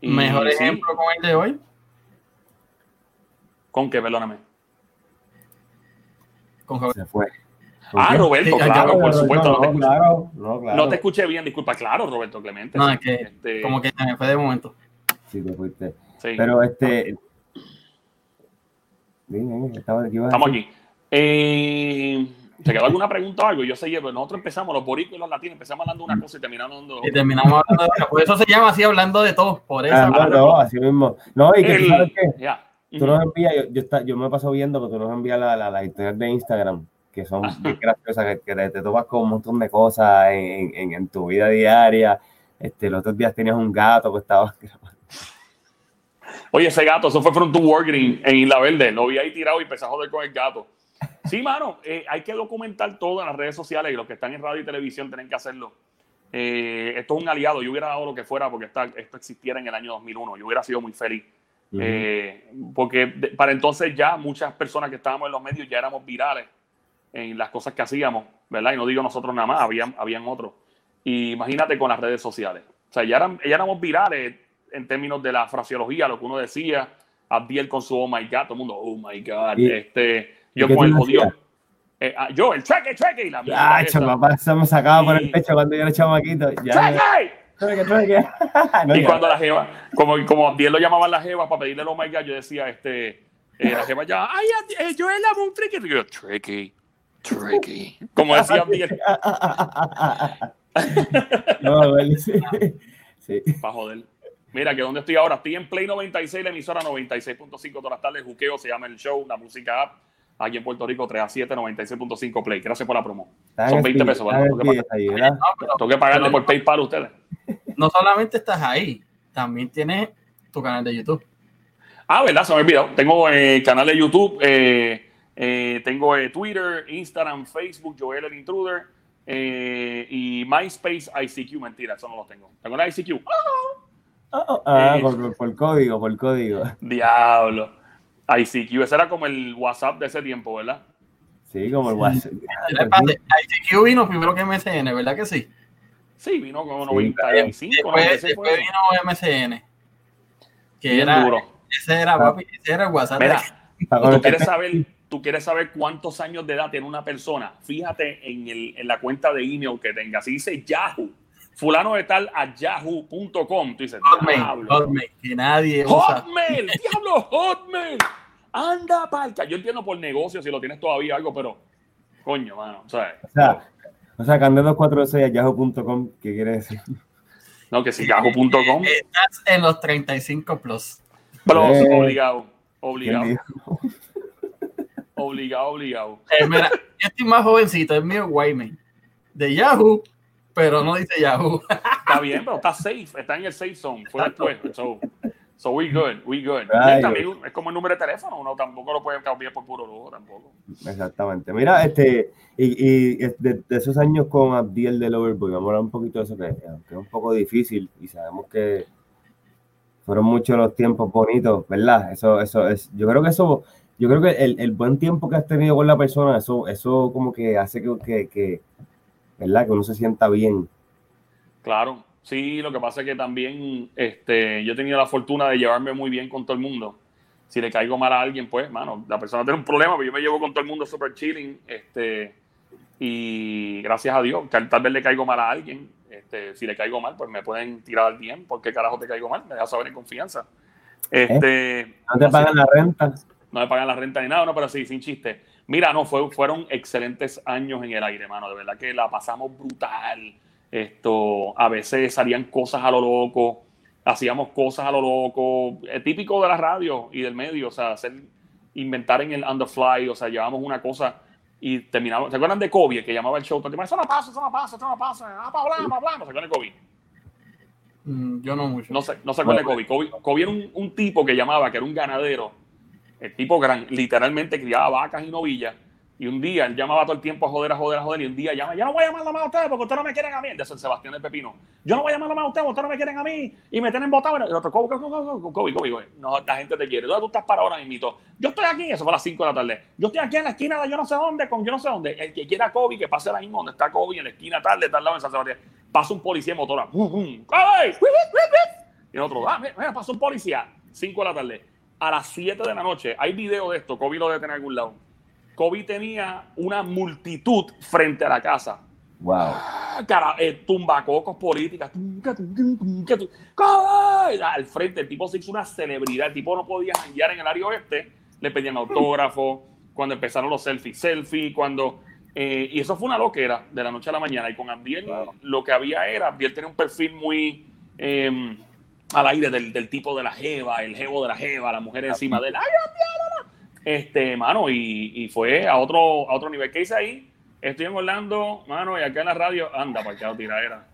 Y Mejor sí, ejemplo con el de hoy. ¿Con qué? Perdóname. Con Javier. Se fue. Ah? Roberto, Sí, claro, por Roberto, supuesto. No, te no, escuché, claro, no, claro. no te escuché bien, disculpa. Claro, Roberto Clemente. No, es que Este, como que fue de momento. Sí, te fuiste. sí. Pero este. Estaba. Estamos aquí. Eh, ¿Te quedó alguna pregunta o algo? Yo sé, pero nosotros empezamos, los boricos y los latinos, empezamos hablando de una cosa y terminamos hablando de Y otra. terminamos hablando de Por eso se llama así, hablando de todo. Por eso. Ah, no, no, así mismo. No, y que tú El- sabes que ya. tú nos envías, yo, yo, está- yo me paso viendo que tú nos envías las la, la historias de Instagram, que son bien graciosas, que, que te, te topas con un montón de cosas en, en, en tu vida diaria. Este, los otros días tenías un gato que estaba Oye, ese gato, eso fue from to Walgreens en Isla Verde. Lo vi ahí tirado y empecé a joder con el gato. Sí, mano, eh, hay que documentar todo en las redes sociales y los que están en radio y televisión tienen que hacerlo. Eh, esto es un aliado. Yo hubiera dado lo que fuera porque esta- esto existiera en el año 2001. Yo hubiera sido muy feliz. Eh, porque de- para entonces ya muchas personas que estábamos en los medios ya éramos virales en las cosas que hacíamos, ¿verdad? Y no digo nosotros nada más, habían, habían otros. Y imagínate con las redes sociales. O sea, ya, eran, ya éramos virales en términos de la fraseología, lo que uno decía. Abdiel con su oh my god, todo el mundo, oh my god. Y- este, ¿y yo con el jodido. Eh, ah, yo, el cheque, cheque. Y la mierda. esa. papá, eso me sacaba por el pecho cuando yo era chamaquito. Ya, ¡Cheque! ¡Cheque, no, y cuando la jeva, como, como bien lo llamaban la jeva para pedirle lo my God, yo decía, este, eh, la jeva ya, ay, eh, yo era un tricky. Y yo, tricky, tricky. Como decía bien. no, sí. sí. Para joder. Mira, que donde estoy ahora, estoy en Play 96, la emisora 96.5 todas las tardes, Juqueo se llama el show, la música app, aquí en Puerto Rico, 3 a 7, 96.5 Play. Gracias por la promo. Son 20 pesos, ¿vale? Tengo que, pagarle por PayPal a ustedes. No solamente estás ahí, también tienes tu canal de YouTube. Ah, ¿verdad? Se me olvidó. Tengo eh, canal de YouTube, eh, eh, tengo Twitter, Instagram, Facebook, Joel el Intruder y MySpace, ICQ. Mentira, eso no lo tengo. Tengo la ICQ. Ah, eh, por, por, código, por código. Diablo. ICQ, ese era como el WhatsApp de ese tiempo, ¿verdad? Sí, como el WhatsApp. ICQ vino primero que MSN, ¿verdad que sí? Sí, vino como 95. Después, después vino MSN. Que era, duro. Ese era, ah. papi, ese era el WhatsApp. Mira, ¿tú quieres, saber, tú quieres saber cuántos años de edad tiene una persona. Fíjate en, el, en la cuenta de email que tenga. Si dice Yahoo fulano de tal a yahoo.com. Tú dices, Hotmail, Hotmail, que nadie usa. Hotmail, diablo, Hotmail. Anda, palca. Yo entiendo por negocio si lo tienes todavía algo, pero coño, mano. O sea, o sea, o sea 246 a yahoo.com, ¿qué quiere decir? No, que si yahoo.com. Estás en los 35 plus. Plus, eh, obligado. Obligado. obligado, obligado. Eh, mira, yo estoy más jovencito, es mío Wyman. De Yahoo pero no dice Yahoo. Está bien, pero está safe, está en el safe zone, fue después. So, so we good, we good. También es como el número de teléfono, uno tampoco lo puede cambiar por puro lujo tampoco. Exactamente. Mira, este, y, y de, esos años con Abdiel del Overboy, vamos a hablar un poquito de eso, que, que es un poco difícil y sabemos que fueron muchos los tiempos bonitos, ¿verdad? Eso, eso es, yo creo que eso, yo creo que el, el buen tiempo que has tenido con la persona, eso, eso como que hace que, que, que ¿verdad? Que uno se sienta bien. Claro, sí, lo que pasa es que también este, yo he tenido la fortuna de llevarme muy bien con todo el mundo. Si le caigo mal a alguien, pues, mano, la persona tiene un problema, pero yo me llevo con todo el mundo súper chilling. Este, y gracias a Dios, tal, vez le caigo mal a alguien. Este, si le caigo mal, pues me pueden tirar al bien. ¿Por qué carajo te caigo mal? Me dejas saber en confianza. Este, ¿Eh? ¿No te pagan la renta? No me pagan la renta ni nada, no, pero sí, sin chiste. Mira, no, fue, fueron excelentes años en el aire, mano. De verdad que la pasamos brutal. Esto, a veces salían cosas a lo loco, hacíamos cosas a lo loco, eh, típico de la radio y del medio, o sea, hacer, inventar en el on the fly, o sea, llevamos una cosa y terminamos. ¿Se acuerdan de Kobe, que llamaba el show? Eso no pasa, eso no pasa, eso no pasa, ah, hablar, para hablar. ¿Se acuerdan de Kobe? Mm, yo no mucho. No sé, no se acuerdan de Kobe. Kobe. Kobe era un, un tipo que llamaba, que era un ganadero el tipo gran, literalmente criaba vacas y novillas. Y un día él llamaba todo el tiempo a joder, a joder, a joder. Y un día llama, yo no voy a llamarlo más a ustedes porque ustedes no me quieren a mí. De San Sebastián de Pepino. Yo no voy a llamarlo más a ustedes porque ustedes no me quieren a mí. Y me tienen botado. Y el otro, Kobe, Kobe, Kobe, No, la gente te quiere. ¿Dónde tú estás para ahora mismo? Yo estoy aquí. Eso fue a las 5 de la tarde. Yo estoy aquí en la esquina de yo no sé dónde, con yo no sé dónde. El que quiera Kobe, que pase la misma donde está Kobe, en la esquina tarde, tal lado en San Sebastián. Pasa un policía motora. ¡Kobe! Y el otro, ah, mira, pasa un policía. 5 de la tarde a las 7 de la noche. Hay video de esto, Kobe lo debe tener en algún lado. Kobe tenía una multitud frente a la casa. Wow. Cara, eh, tumbacocos políticas. Al frente, el tipo se hizo una celebridad. El tipo no podía janguear en el área oeste. Le pedían autógrafo. Cuando empezaron los selfies, selfie. Cuando. Eh, y eso fue una loquera de la noche a la mañana. Y con Abdiel lo que había era. Abdiel tenía un perfil muy. Em, al aire del, tipo de la jeva, el jevo de la jeva, la mujer encima de él. ¡Ay, Este, mano, y, fue a otro, a otro nivel. ¿Qué hice ahí? Estoy en Orlando, mano, y acá en la radio, anda, para que tiradera.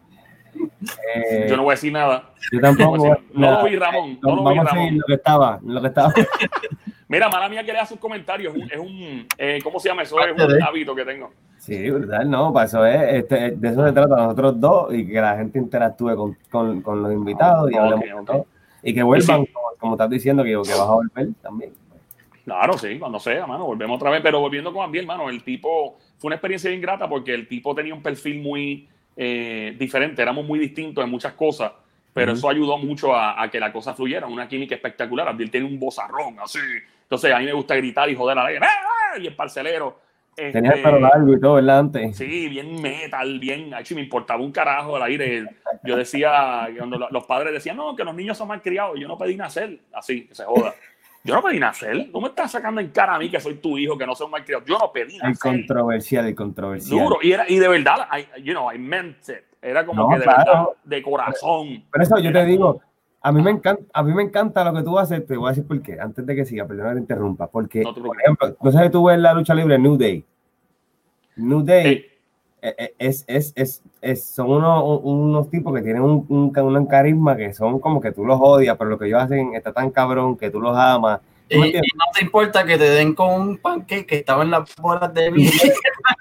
Eh, yo no voy a decir nada. Yo tampoco. No, lo vi, Ramón. No, lo vi, Ramón. lo que estaba, lo que estaba. Mira, mala mía que lea sus comentarios. Es un, eh, ¿cómo se llama eso? Es un hábito que tengo. Sí, brutal, no, para eso es, este, de eso se trata nosotros dos y que la gente interactúe con, con, con los invitados y hablemos Y que vuelvan, como, estás diciendo, que, que vas a volver también. Claro, sí, cuando sea, mano, volvemos otra vez, pero volviendo con Ambiel, mano, el tipo, fue una experiencia bien grata porque el tipo tenía un perfil muy eh, diferente, éramos muy distintos en muchas cosas, pero eso ayudó mucho a, a, que la cosa fluyera, una química espectacular. Abdiel tiene un bozarrón así, entonces a mí me gusta gritar y joder a la gente, y el parcelero Tenía el pelo Este, largo y todo, ¿verdad? Antes. Sí, bien metal, bien. Ay, me importaba un carajo al aire. Yo decía, cuando lo- los padres decían, no, que los niños son mal criados. Yo no pedí nacer. Así, que se joda. Yo no pedí nacer. ¿Tú me estás sacando en cara a mí que soy tu hijo, que no soy un mal criado? Yo no pedí El nacer. controversial, el controversial. Duro. Y, era, y de verdad, I, you know, I meant it. Era como No, que de claro. verdad, de corazón. Pero eso yo te digo, a mí me encanta, a mí me encanta lo que tú haces, te voy a decir por qué, antes de que siga, perdona que te interrumpa, porque, No te por ejemplo, no sabes tú ves la lucha libre New Day. New Day eh, eh, es, es, es, es- son unos, unos tipos que tienen un, un, un carisma que son como que tú los odias, pero lo que ellos hacen está tan cabrón que tú los amas. ¿Tú Y, no te importa que te den con un pancake que estaba en las bolas de mí. Sí.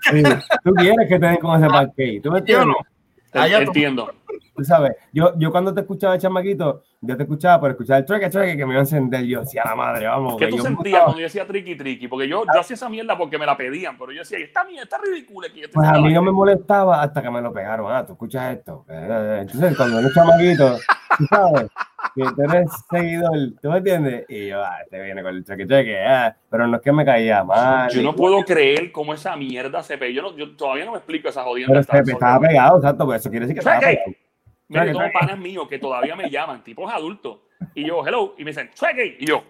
Tú quieres que te den con ese pancake, ¿tú me Yo entiendes? no. Allá tú- entiendo. Tú sabes, yo, yo cuando te escuchaba chamaquito, yo te escuchaba por escuchar el trueque, trueque, que me iba a encender. Yo decía, la madre, vamos. ¿Qué tú yo sentías cuando yo decía tricky tricky? Porque yo, yo hacía esa mierda porque me la pedían, pero yo decía, esta mierda está ridícula. Que yo te Pues a mí no me molestaba hasta que me lo pegaron. Ah, tú escuchas esto. Entonces, cuando eres chamaquito, tú sabes que tú eres seguidor, ¿tú me entiendes? Y yo, ah, te viene con el cheque cheque, ah, pero no es que me caía mal. Yo no puedo creer cómo esa mierda se pegó. Yo, no, yo todavía no me explico esa jodienda. Pero se estaba pegado, exacto, pues eso quiere decir que estaba pegado. Mira, Traque, tengo panas míos que todavía me llaman, tipos adultos. Y yo, hello, y me dicen, cheque. Y yo,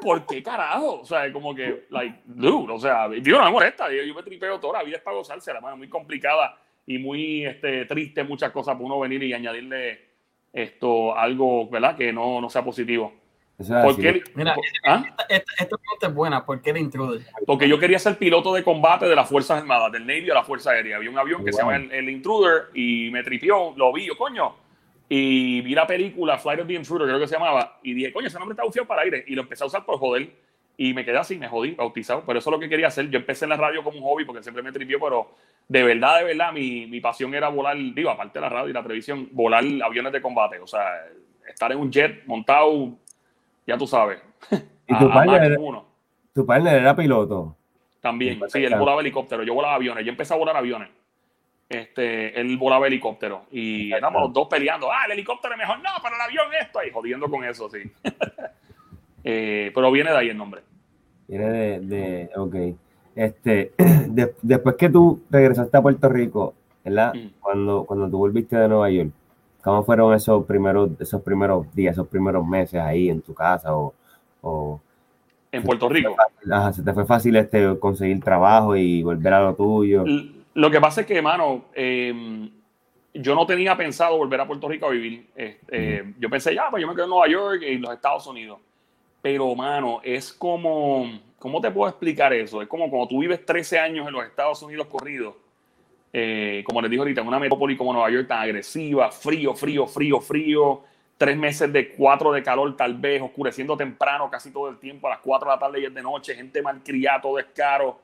¿por qué carajo? O sea, como que, like, dude, o sea, yo no me molesta. Yo, yo me tripeo toda la vida es para gozársela, mano, muy complicada y muy este, triste muchas cosas para uno venir y añadirle esto, algo, ¿verdad? Que no, no sea positivo. Eso es ¿Por así. qué? Mira, ¿ah? Esta, esta, esta pregunta es buena. ¿Por qué el intruder? Porque yo quería ser piloto de combate de las Fuerzas Armadas, del Navy a la Fuerza Aérea. Había un avión que se Wow. llama el, el Intruder y me tripió, lo vi, yo, coño. Y vi la película Flight of the Intruder, creo que se llamaba, y dije, coño, ese nombre está bufiado para aire. Y lo empecé a usar por joder. Y me quedé así, me jodí, bautizado. Pero eso es lo que quería hacer. Yo empecé en la radio como un hobby porque siempre me tripió, pero de verdad, de verdad, mi, mi pasión era volar, digo, aparte de la radio y la televisión, volar aviones de combate. O sea, estar en un jet montado, ya tú sabes. ¿Y tu a- a partner Mach era- 1. Tu partner era piloto. También, sí, él claro. volaba helicóptero, yo volaba aviones, yo empecé a volar aviones. Este, él volaba helicóptero y éramos los dos peleando, ah, el helicóptero es mejor, no, pero el avión esto, y jodiendo con eso, sí. Eh, pero viene de ahí el nombre. Viene de, de ok. Este, de- después que tú regresaste a Puerto Rico, ¿verdad? Mm. Cuando, cuando tú volviste de Nueva York, ¿cómo fueron esos primeros, esos primeros días, esos primeros meses ahí en tu casa? O, o En Puerto Rico. ajá, se te fue fácil este conseguir trabajo y volver a lo tuyo. Lo que pasa es que, hermano, eh, yo no tenía pensado volver a Puerto Rico a vivir. Eh, eh, yo pensé, ya, pues yo me quedo en Nueva York y en los Estados Unidos. Pero, mano, es como, ¿cómo te puedo explicar eso? Es como cuando tú vives 13 años en los Estados Unidos corridos, eh, como les digo ahorita, en una metrópoli como Nueva York tan agresiva, frío, frío, frío, frío, tres meses de cuatro de calor tal vez, oscureciendo temprano casi todo el tiempo, a las 4 de la tarde y es de noche, gente malcriada, todo es caro.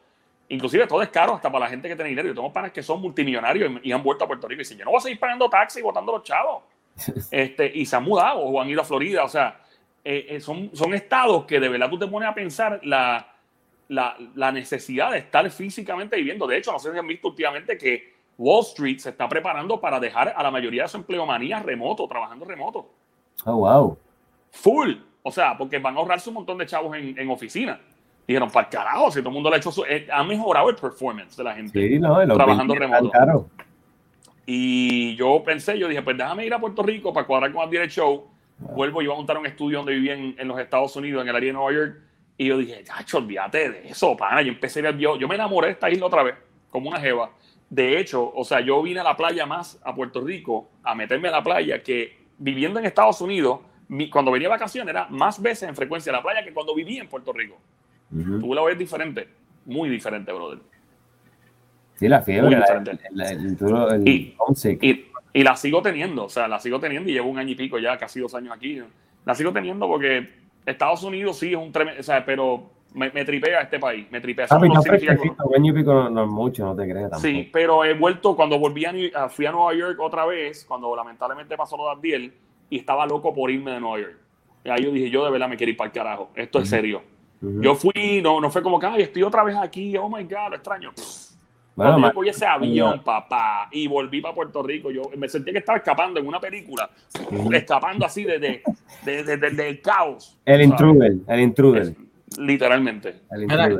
Inclusive todo es caro hasta para la gente que tiene dinero. Yo tengo panas que son multimillonarios y, y han vuelto a Puerto Rico y dicen, yo no voy a seguir pagando taxi y botando los chavos. este, y se han mudado o han ido a Florida. O sea, eh, eh, son, son estados que de verdad tú te pones a pensar la, la, la necesidad de estar físicamente viviendo. De hecho, no sé si han visto últimamente que Wall Street se está preparando para dejar a la mayoría de su empleomanía remoto, trabajando remoto. Oh, wow. Full. O sea, porque van a ahorrarse un montón de chavos en, en oficina. Dijeron, para carajo, si todo el mundo le ha hecho su... eh, ha mejorado el performance de la gente. Sí, no, Trabajando remoto. Y yo pensé, yo dije, pues déjame ir a Puerto Rico para cuadrar con Direct Show. Vuelvo, yo iba a montar un estudio donde vivía en, en los Estados Unidos, en el área de Nueva York. Y yo dije, chacho, olvídate de eso, pana. Yo empecé a ver, yo, yo me enamoré de esta isla otra vez, como una jeva. De hecho, o sea, yo vine a la playa más a Puerto Rico, a meterme a la playa, que viviendo en Estados Unidos, mi- cuando venía de vacaciones era más veces en frecuencia a la playa que cuando vivía en Puerto Rico. Ujú. Tú la ves diferente, muy diferente, brother. Sí, la fiebre, Muy la- diferente. el, el, Y-. Y, y la sigo teniendo, o sea, la sigo teniendo y llevo un año y pico ya, casi dos años aquí. La sigo teniendo porque Estados Unidos sí es un tremendo, o sea, pero me, me tripea este país, me tripea. No no, mucho, no te creas tampoco. Sí, pero he vuelto, cuando volví a, fui a Nueva York otra vez, cuando lamentablemente pasó lo de Abdiel, y estaba loco por irme de Nueva York. Y ahí yo dije, yo de verdad me quiero ir para el carajo, esto es serio. Yo fui, no, no fue como que, ay, estoy otra vez aquí, oh my God, lo extraño. Pff, Bueno, Cuando yo cogí ese avión, papá, y volví para Puerto Rico, yo me sentí que estaba escapando en una película, escapando así de, de- de- de- del caos. el ¿sabes? intruder, el intruder. literalmente.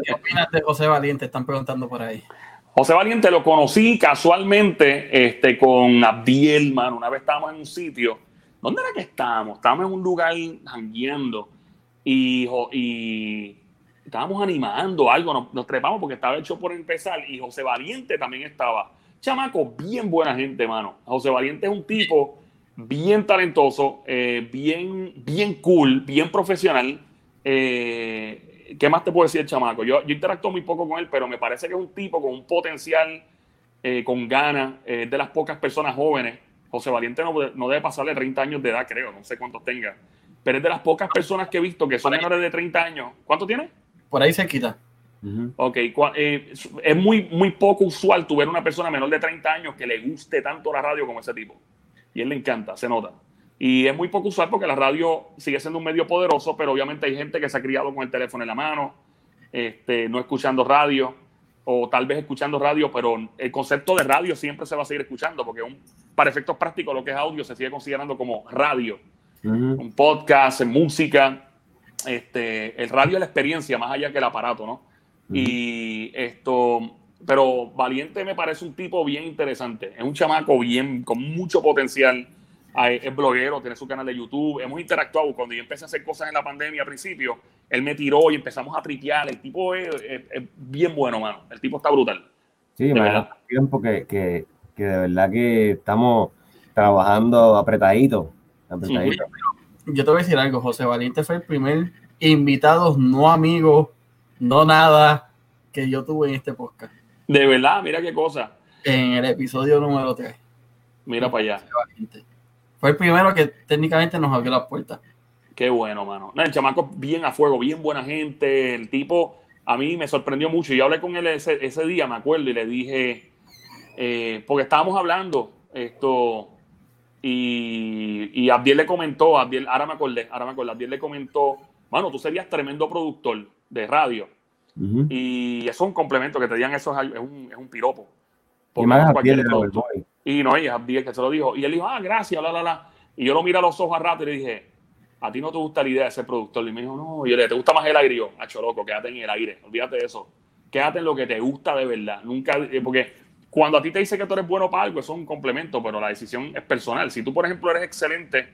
¿qué opinas de José Valiente? Están preguntando por ahí. José Valiente lo conocí casualmente este, con Abdiel, mano. Una vez estábamos en un sitio. ¿Dónde era que estábamos? Estábamos en un lugar jangueando y, y estábamos animando algo. Nos, trepamos porque estaba hecho por empezar y José Valiente también estaba. Chamaco, bien buena gente, mano. José Valiente es un tipo bien talentoso, eh, bien, bien cool, bien profesional. Eh, ¿Qué más te puedo decir chamaco? Yo, yo interactúo muy poco con él, pero me parece que es un tipo con un potencial, eh, con ganas, de las pocas personas jóvenes. José Valiente no, no, debe pasarle 30 años de edad, creo, no sé cuántos tenga. Pero es de las pocas personas que he visto que son menores de 30 años. ¿Cuánto tiene? Por ahí se quita. Ok, es muy, muy poco usual tu ver una persona menor de 30 años que le guste tanto la radio como ese tipo y él le encanta, se nota. Y es muy poco usual porque la radio sigue siendo un medio poderoso, pero obviamente hay gente que se ha criado con el teléfono en la mano, este, no escuchando radio, o tal vez escuchando radio, pero el concepto de radio siempre se va a seguir escuchando, porque un, para efectos prácticos lo que es audio se sigue considerando como radio. Un podcast, música. Este, el radio es la experiencia más allá que el aparato, ¿no? Y esto, pero Valiente me parece un tipo bien interesante. Es un chamaco bien, con mucho potencial. Es bloguero, tiene su canal de YouTube. Hemos interactuado. Cuando yo empecé a hacer cosas en la pandemia al principio, él me tiró y empezamos a tripear. El tipo es, bien bueno, mano. El tipo está brutal. Sí, me da tiempo que, que, que, de verdad que estamos trabajando apretadito. apretadito. Yo te voy a decir algo. José Valiente fue el primer invitado, no amigo, no nada, que yo tuve en este podcast. De verdad, mira qué cosa. En el episodio número 3. Mira para allá. Fue el primero que técnicamente nos abrió la puerta. Qué bueno, mano. el chamaco bien a fuego, bien buena gente. El tipo, a mí me sorprendió mucho. Yo hablé con él ese, día, me acuerdo, y le dije, eh, porque estábamos hablando esto, y, y Abdiel le comentó, Abdiel, ahora me acordé, ahora me acordé, Abdiel le comentó, mano, tú serías tremendo productor de radio. Y eso es un complemento, que te digan eso es un, es un piropo. Y más Y no, y es Abdiel que se lo dijo. Y él dijo, ah, gracias, la, la, la. Y yo lo miré a los ojos a rato y le dije, ¿a ti no te gusta la idea de ser productor? Y me dijo, no, y yo le dije, ¿te gusta más el aire? Y yo, hacho loco, quédate en el aire, olvídate de eso. Quédate en lo que te gusta de verdad. Nunca, eh, porque cuando a ti te dice que tú eres bueno para algo, eso es un complemento, pero la decisión es personal. Si tú, por ejemplo, eres excelente,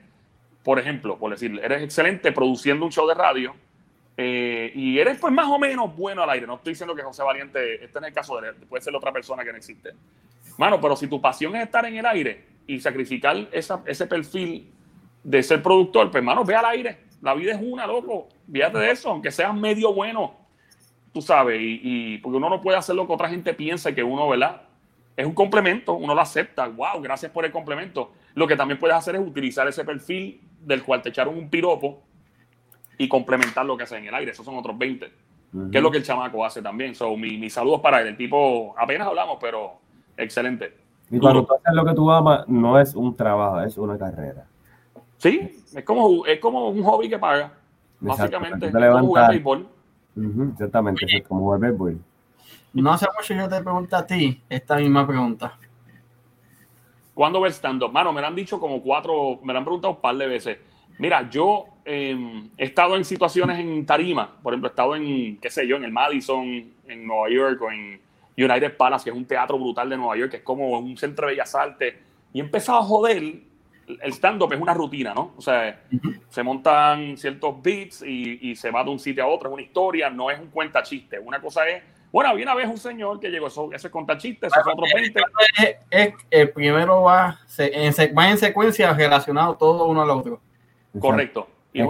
por ejemplo, por decir, eres excelente produciendo un show de radio, eh, y eres pues más o menos bueno al aire. No estoy diciendo que José Valiente, este en el caso de él, puede ser otra persona que no existe. Mano, pero si tu pasión es estar en el aire y sacrificar ese perfil de ser productor, pues mano, ve al aire. La vida es una, loco. Fíjate de eso, aunque seas medio bueno, tú sabes, y, porque uno no puede hacer lo que otra gente piensa que uno, ¿verdad? Es un complemento, uno lo acepta. Wow, gracias por el complemento. Lo que también puedes hacer es utilizar ese perfil del cual te echaron un piropo y complementar lo que hace en el aire. Esos son otros 20. Que es lo que el chamaco hace también. So, mis mi saludos para él. El tipo, apenas hablamos, pero excelente. Y cuando tú haces lo que tú amas, no es un trabajo, es una carrera. Sí, es como, es como un hobby que paga. básicamente, es como jugar béisbol. exactamente, es como jugar béisbol. No hace mucho yo te pregunto a ti esta misma pregunta. ¿Cuándo ves stand-up? Mano, me lo han dicho como cuatro, me lo han preguntado un par de veces. Mira, yo Em, he estado en situaciones en tarima, por ejemplo, he estado en, qué sé yo, en el Madison, en Nueva York, o en United Palace, que es un teatro brutal de Nueva York, que es como un centro de bellas artes, y he empezado a joder, el stand-up es una rutina, ¿no? O sea, se montan ciertos beats y, se va de un sitio a otro, es una historia, no es un cuenta chiste. Una cosa es, bueno, había una vez un señor que llegó, eso, ese es cuenta chiste, eso es otro 20. Es, el primero va, en, va en secuencia relacionado todo uno al otro. Correcto. Y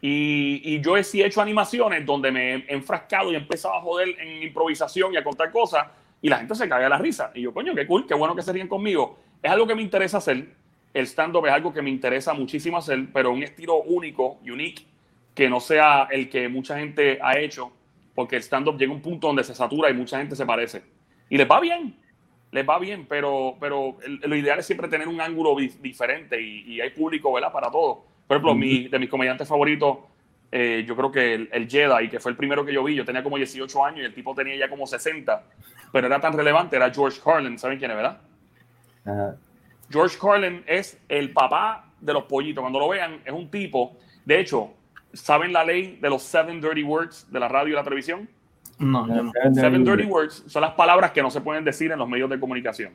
Y, yo he sí hecho animaciones donde me he enfrascado y he empezado a joder en improvisación y a contar cosas y la gente se cae a la risa. Y yo, coño, qué cool, qué bueno que se ríen conmigo. Es algo que me interesa hacer. El stand-up es algo que me interesa muchísimo hacer, pero un estilo único, unique, que no sea el que mucha gente ha hecho, porque el stand-up llega a un punto donde se satura y mucha gente se parece. Y les va bien les va bien, pero, pero lo ideal es siempre tener un ángulo diferente y, hay público, ¿verdad? Para todo. Por ejemplo, de mis comediantes favoritos, eh, yo creo que el, el, Jedi, que fue el primero que yo vi, yo tenía como 18 años y el tipo tenía ya como 60, pero era tan relevante, era George Carlin, ¿saben quién es, verdad? George Carlin es el papá de los pollitos. Cuando lo vean, es un tipo, de hecho, ¿saben la ley de los seven dirty words de la radio y la televisión? No, yo no. Seven dirty words son las palabras que no se pueden decir en los medios de comunicación.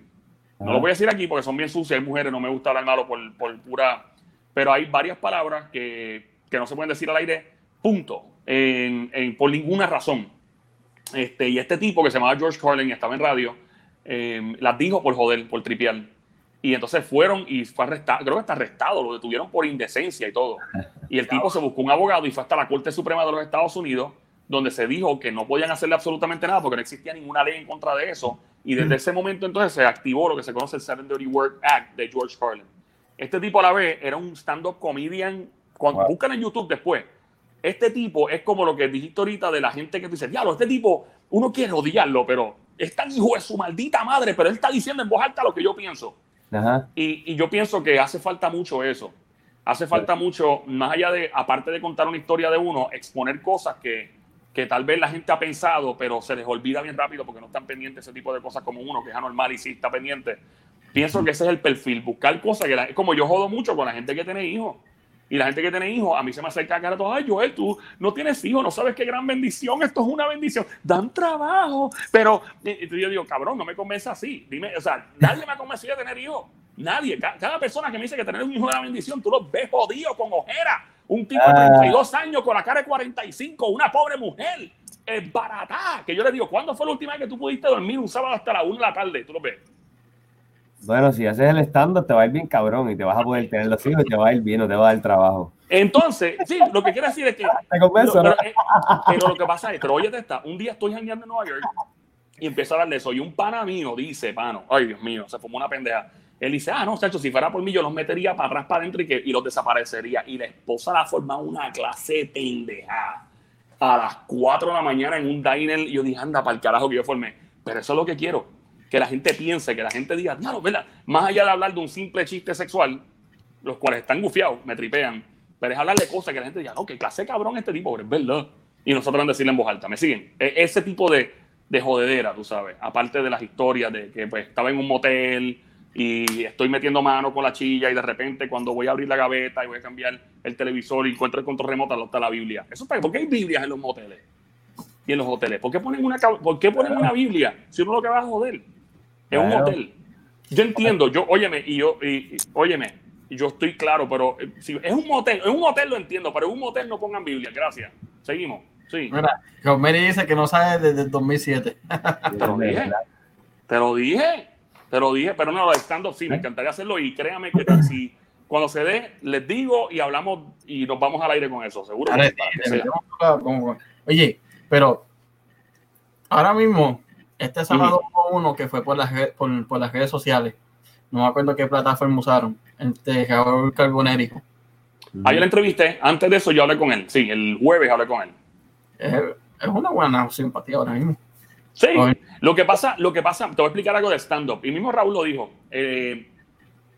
No lo voy a decir aquí porque son bien sucias, hay mujeres, no me gusta hablar malo por, por pura... Pero hay varias palabras que, que no se pueden decir al aire, punto, en, en- por ninguna razón. Este, y este tipo que se llamaba George Carlin y estaba en radio, eh, las dijo por joder, por tripear. Y entonces fueron y fue arrestado, creo que está arrestado, lo detuvieron por indecencia y todo. Y el tipo se buscó un abogado y fue hasta la Corte Suprema de los Estados Unidos, donde se dijo que no podían hacerle absolutamente nada porque no existía ninguna ley en contra de eso. Y desde ese momento entonces se activó lo que se conoce el Seven Dirty Word Act de George Carlin. Este tipo a la vez era un stand-up comedian. Cuando Wow. buscan en YouTube después, este tipo es como lo que dijiste ahorita de la gente que tú dices, diablo, este tipo, uno quiere odiarlo, pero es tan hijo de su maldita madre, pero él está diciendo en voz alta lo que yo pienso. Ajá. Y, y yo pienso que hace falta mucho eso. Hace falta mucho, más allá de, aparte de contar una historia de uno, exponer cosas que, que tal vez la gente ha pensado, pero se les olvida bien rápido porque no están pendientes ese tipo de cosas como uno, que es anormal y sí está pendiente. Pienso que ese es el perfil, buscar cosas que la- es como yo jodo mucho con la gente que tiene hijos. Y la gente que tiene hijos, a mí se me acerca a cara todo, ay, Joel, tú no tienes hijos, no sabes qué gran bendición, esto es una bendición, dan trabajo, pero y- y yo digo, cabrón, no me convence así, dime, o sea, nadie me ha convencido de tener hijos, nadie, Ca- cada persona que me dice que tener un hijo es una bendición, tú los ves jodido con ojera, un tipo de Ah. 32 años con la cara de 45, una pobre mujer, es barata, que yo le digo, ¿cuándo fue la última vez que tú pudiste dormir un sábado hasta la 1 de la tarde? Tú lo ves. Bueno, si haces el stand-up te va a ir bien cabrón y te vas a poder tener los hijos y te va a ir bien, no te va a dar trabajo. Entonces, sí, lo que quiero decir es que ¿Te convenzo, pero, no? eh, pero lo que pasa es, pero oye, esta, un día estoy jangueando en Nueva York y empiezo a hablar de eso. Y un pana mío dice, pano, ay Dios mío, se fumó una pendeja. Él dice, ah, no, chacho, si fuera por mí, yo los metería para atrás, para adentro y, que, y los desaparecería. Y la esposa la forma una clase de pendeja a las 4 de la mañana en un diner. Y yo dije, anda, para el carajo que yo formé. Pero eso es lo que quiero. Que la gente piense, que la gente diga, no, ¿verdad? Más allá de hablar de un simple chiste sexual, los cuales están gufiados, me tripean. Pero es hablar de cosas que la gente diga, no, que clase cabrón este tipo, es verdad. Y nosotros van a decirle en voz alta, ¿me siguen? E- ese tipo de, de jodedera, tú sabes. Aparte de las historias de que pues, estaba en un motel y estoy metiendo mano con la chilla y de repente cuando voy a abrir la gaveta y voy a cambiar el televisor y encuentro el control remoto, está la Biblia. Eso está, ¿Por qué hay Biblias en los moteles? Y en los hoteles. ¿Por qué ponen una, ¿por qué ponen una Biblia si uno lo que va a joder? Es un hotel. Yo entiendo, yo, óyeme, y yo, y, y- óyeme, yo estoy claro, pero eh, si es un motel, en un hotel lo entiendo, pero en un motel no pongan Biblia, gracias. Seguimos. Sí, Mira, Romero dice que no sabe desde el 2007. te lo dije. Te lo dije. Te lo dije, pero no, lo de stand-up sí, me encantaría hacerlo y créame que si cuando se dé, les digo y hablamos y nos vamos al aire con eso, seguro. Ahora, que sí, para que sea. Oye, pero ahora mismo, este sábado hubo uno que fue por las, re- por, por las redes sociales. No me acuerdo qué plataforma usaron. Este Raúl Carboneri. Ayer la entrevisté, antes de eso yo hablé con él. Sí, el jueves hablé con él. Es, es una buena simpatía ahora mismo. Sí, lo que pasa, lo que pasa, te voy a explicar algo de stand-up. Y mismo Raúl lo dijo. eh,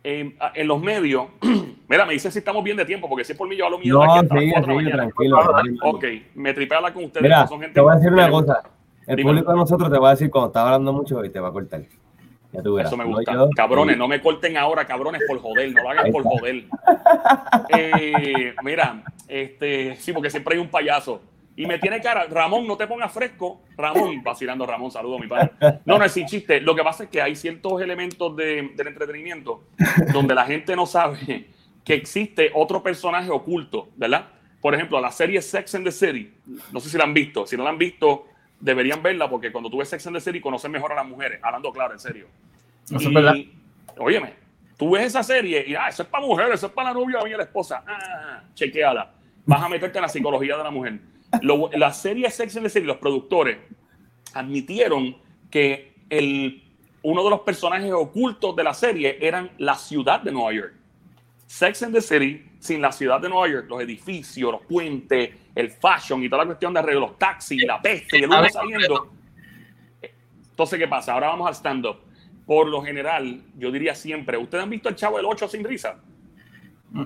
eh, en los medios, mira, me dice si estamos bien de tiempo, porque si es por mí yo hablo miedo No, aquí hasta las sigue, 4 de la sigue, mañana. tranquilo. Ok, me tripea hablar con ustedes. Mira, son gente te voy a decir una cosa. El público de nosotros te va a decir cuando estás hablando mucho y te va a cortar. Ya tú verás. Eso me No gusta. yo. cabrones, no me corten ahora, cabrones, por joder. No lo hagan por joder. Eh, mira, este, sí, porque siempre hay un payaso. Y me tiene cara, Ramón, no te pongas fresco. Ramón, vacilando Ramón, saludo a mi padre. No, no es sin chiste. Lo que pasa es que hay ciertos elementos de- del entretenimiento donde la gente no sabe que existe otro personaje oculto, ¿verdad? Por ejemplo, la serie Sex and the City. No sé si la han visto. Si no la han visto, deberían verla porque cuando tú ves Sex and the City conoces mejor a las mujeres. Hablando claro, en serio. Eso es Y, verdad. Óyeme, tú ves esa serie y ah, eso es para mujeres, eso es para la novia y la esposa. Ah, chequeala. Vas a meterte en la psicología de la mujer. Lo- la serie Sex and the City, los productores admitieron que el, uno de los personajes ocultos de la serie eran la ciudad de Nueva York. Sex and the City, sin la ciudad de Nueva York, los edificios, los puentes, el fashion y toda la cuestión de arreglo, los taxis, la peste y el humo saliendo. Entonces, ¿qué pasa? Ahora vamos al stand-up. Por lo general, yo diría siempre, ¿ustedes han visto el Chavo del 8 sin risa?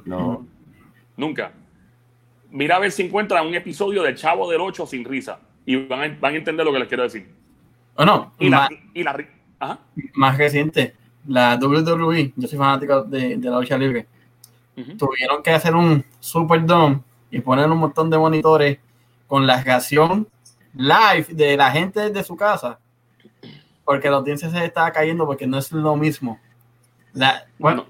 No. Nunca. Mira a ver si encuentran un episodio del Chavo del 8 sin risa. Y van a, van a entender lo que les quiero decir. Bueno, Y la, más, y la ri- Ajá. más reciente, la WWE, yo soy fanático de, de la lucha libre. Tuvieron que hacer un Superdome y poner un montón de monitores con la reacción live de la gente de su casa, porque la audiencia se está cayendo porque no es lo mismo. bueno,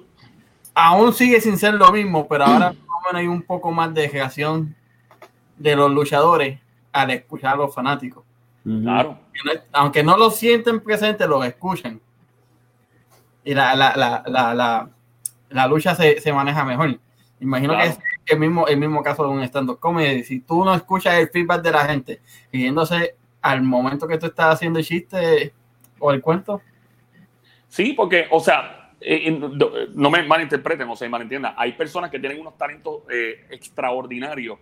aún sigue sin ser lo mismo, pero ahora hay un poco más de reacción de los luchadores al escuchar a los fanáticos. Claro. Aunque no lo sienten presente, los escuchan. Y la, la, la, la, la lucha se, se, maneja mejor. Imagino que es el mismo, el mismo caso de un stand-up comedy. Si tú no escuchas el feedback de la gente, riéndose al momento que tú estás haciendo el chiste o el cuento. Sí, porque, o sea, eh, no me malinterpreten, o se malentiendan. Hay personas que tienen unos talentos eh, extraordinarios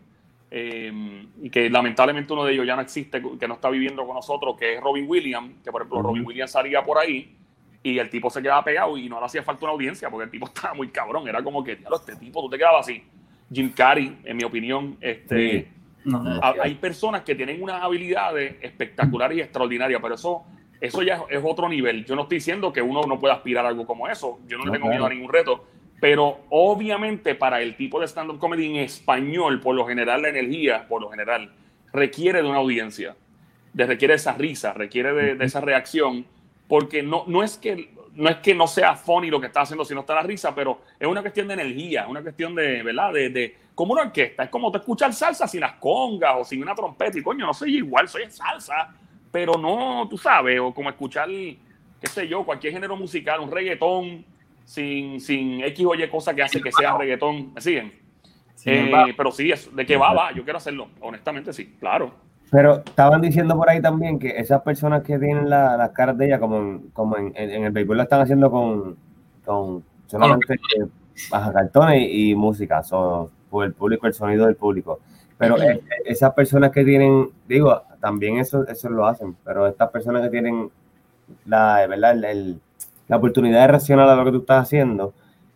eh, y que lamentablemente uno de ellos ya no existe, que no está viviendo con nosotros, que es Robin Williams, que por ejemplo Robin Williams salía por ahí y el tipo se quedaba pegado y no le hacía falta una audiencia porque el tipo estaba muy cabrón. Era como que, diablo, este tipo, tú te quedabas así. Jim Carrey, en mi opinión, este, hay personas que tienen unas habilidades espectaculares y extraordinarias, pero eso, eso ya es, otro nivel. Yo no estoy diciendo que uno no pueda aspirar a algo como eso. Yo no, le tengo miedo a ningún reto. Pero obviamente para el tipo de stand-up comedy en español, por lo general la energía, por lo general, requiere de una audiencia, de, requiere de esa risa, requiere de, de esa reacción porque no, no, es que, no es que no sea funny lo que está haciendo, sino está la risa, pero es una cuestión de energía, una cuestión de, ¿verdad? De, de como una orquesta, es como te escuchar salsa sin las congas o sin una trompeta y coño, no soy igual, soy salsa, pero no, tú sabes, o como escuchar, qué sé yo, cualquier género musical, un reggaetón sin, sin X o Y cosa que hace que sea reggaetón, ¿me siguen? Eh, pero sí, de qué va, va, yo quiero hacerlo, honestamente sí, claro. Pero estaban diciendo por ahí también que esas personas que tienen las caras de ella, como en, como en, el béisbol, lo están haciendo con, con solamente baja cartones y, música, son por el público, el sonido del público. Pero e, esas personas que tienen, digo, también eso, eso lo hacen, pero estas personas que tienen la, ¿verdad? la oportunidad de reaccionar a lo que tú estás haciendo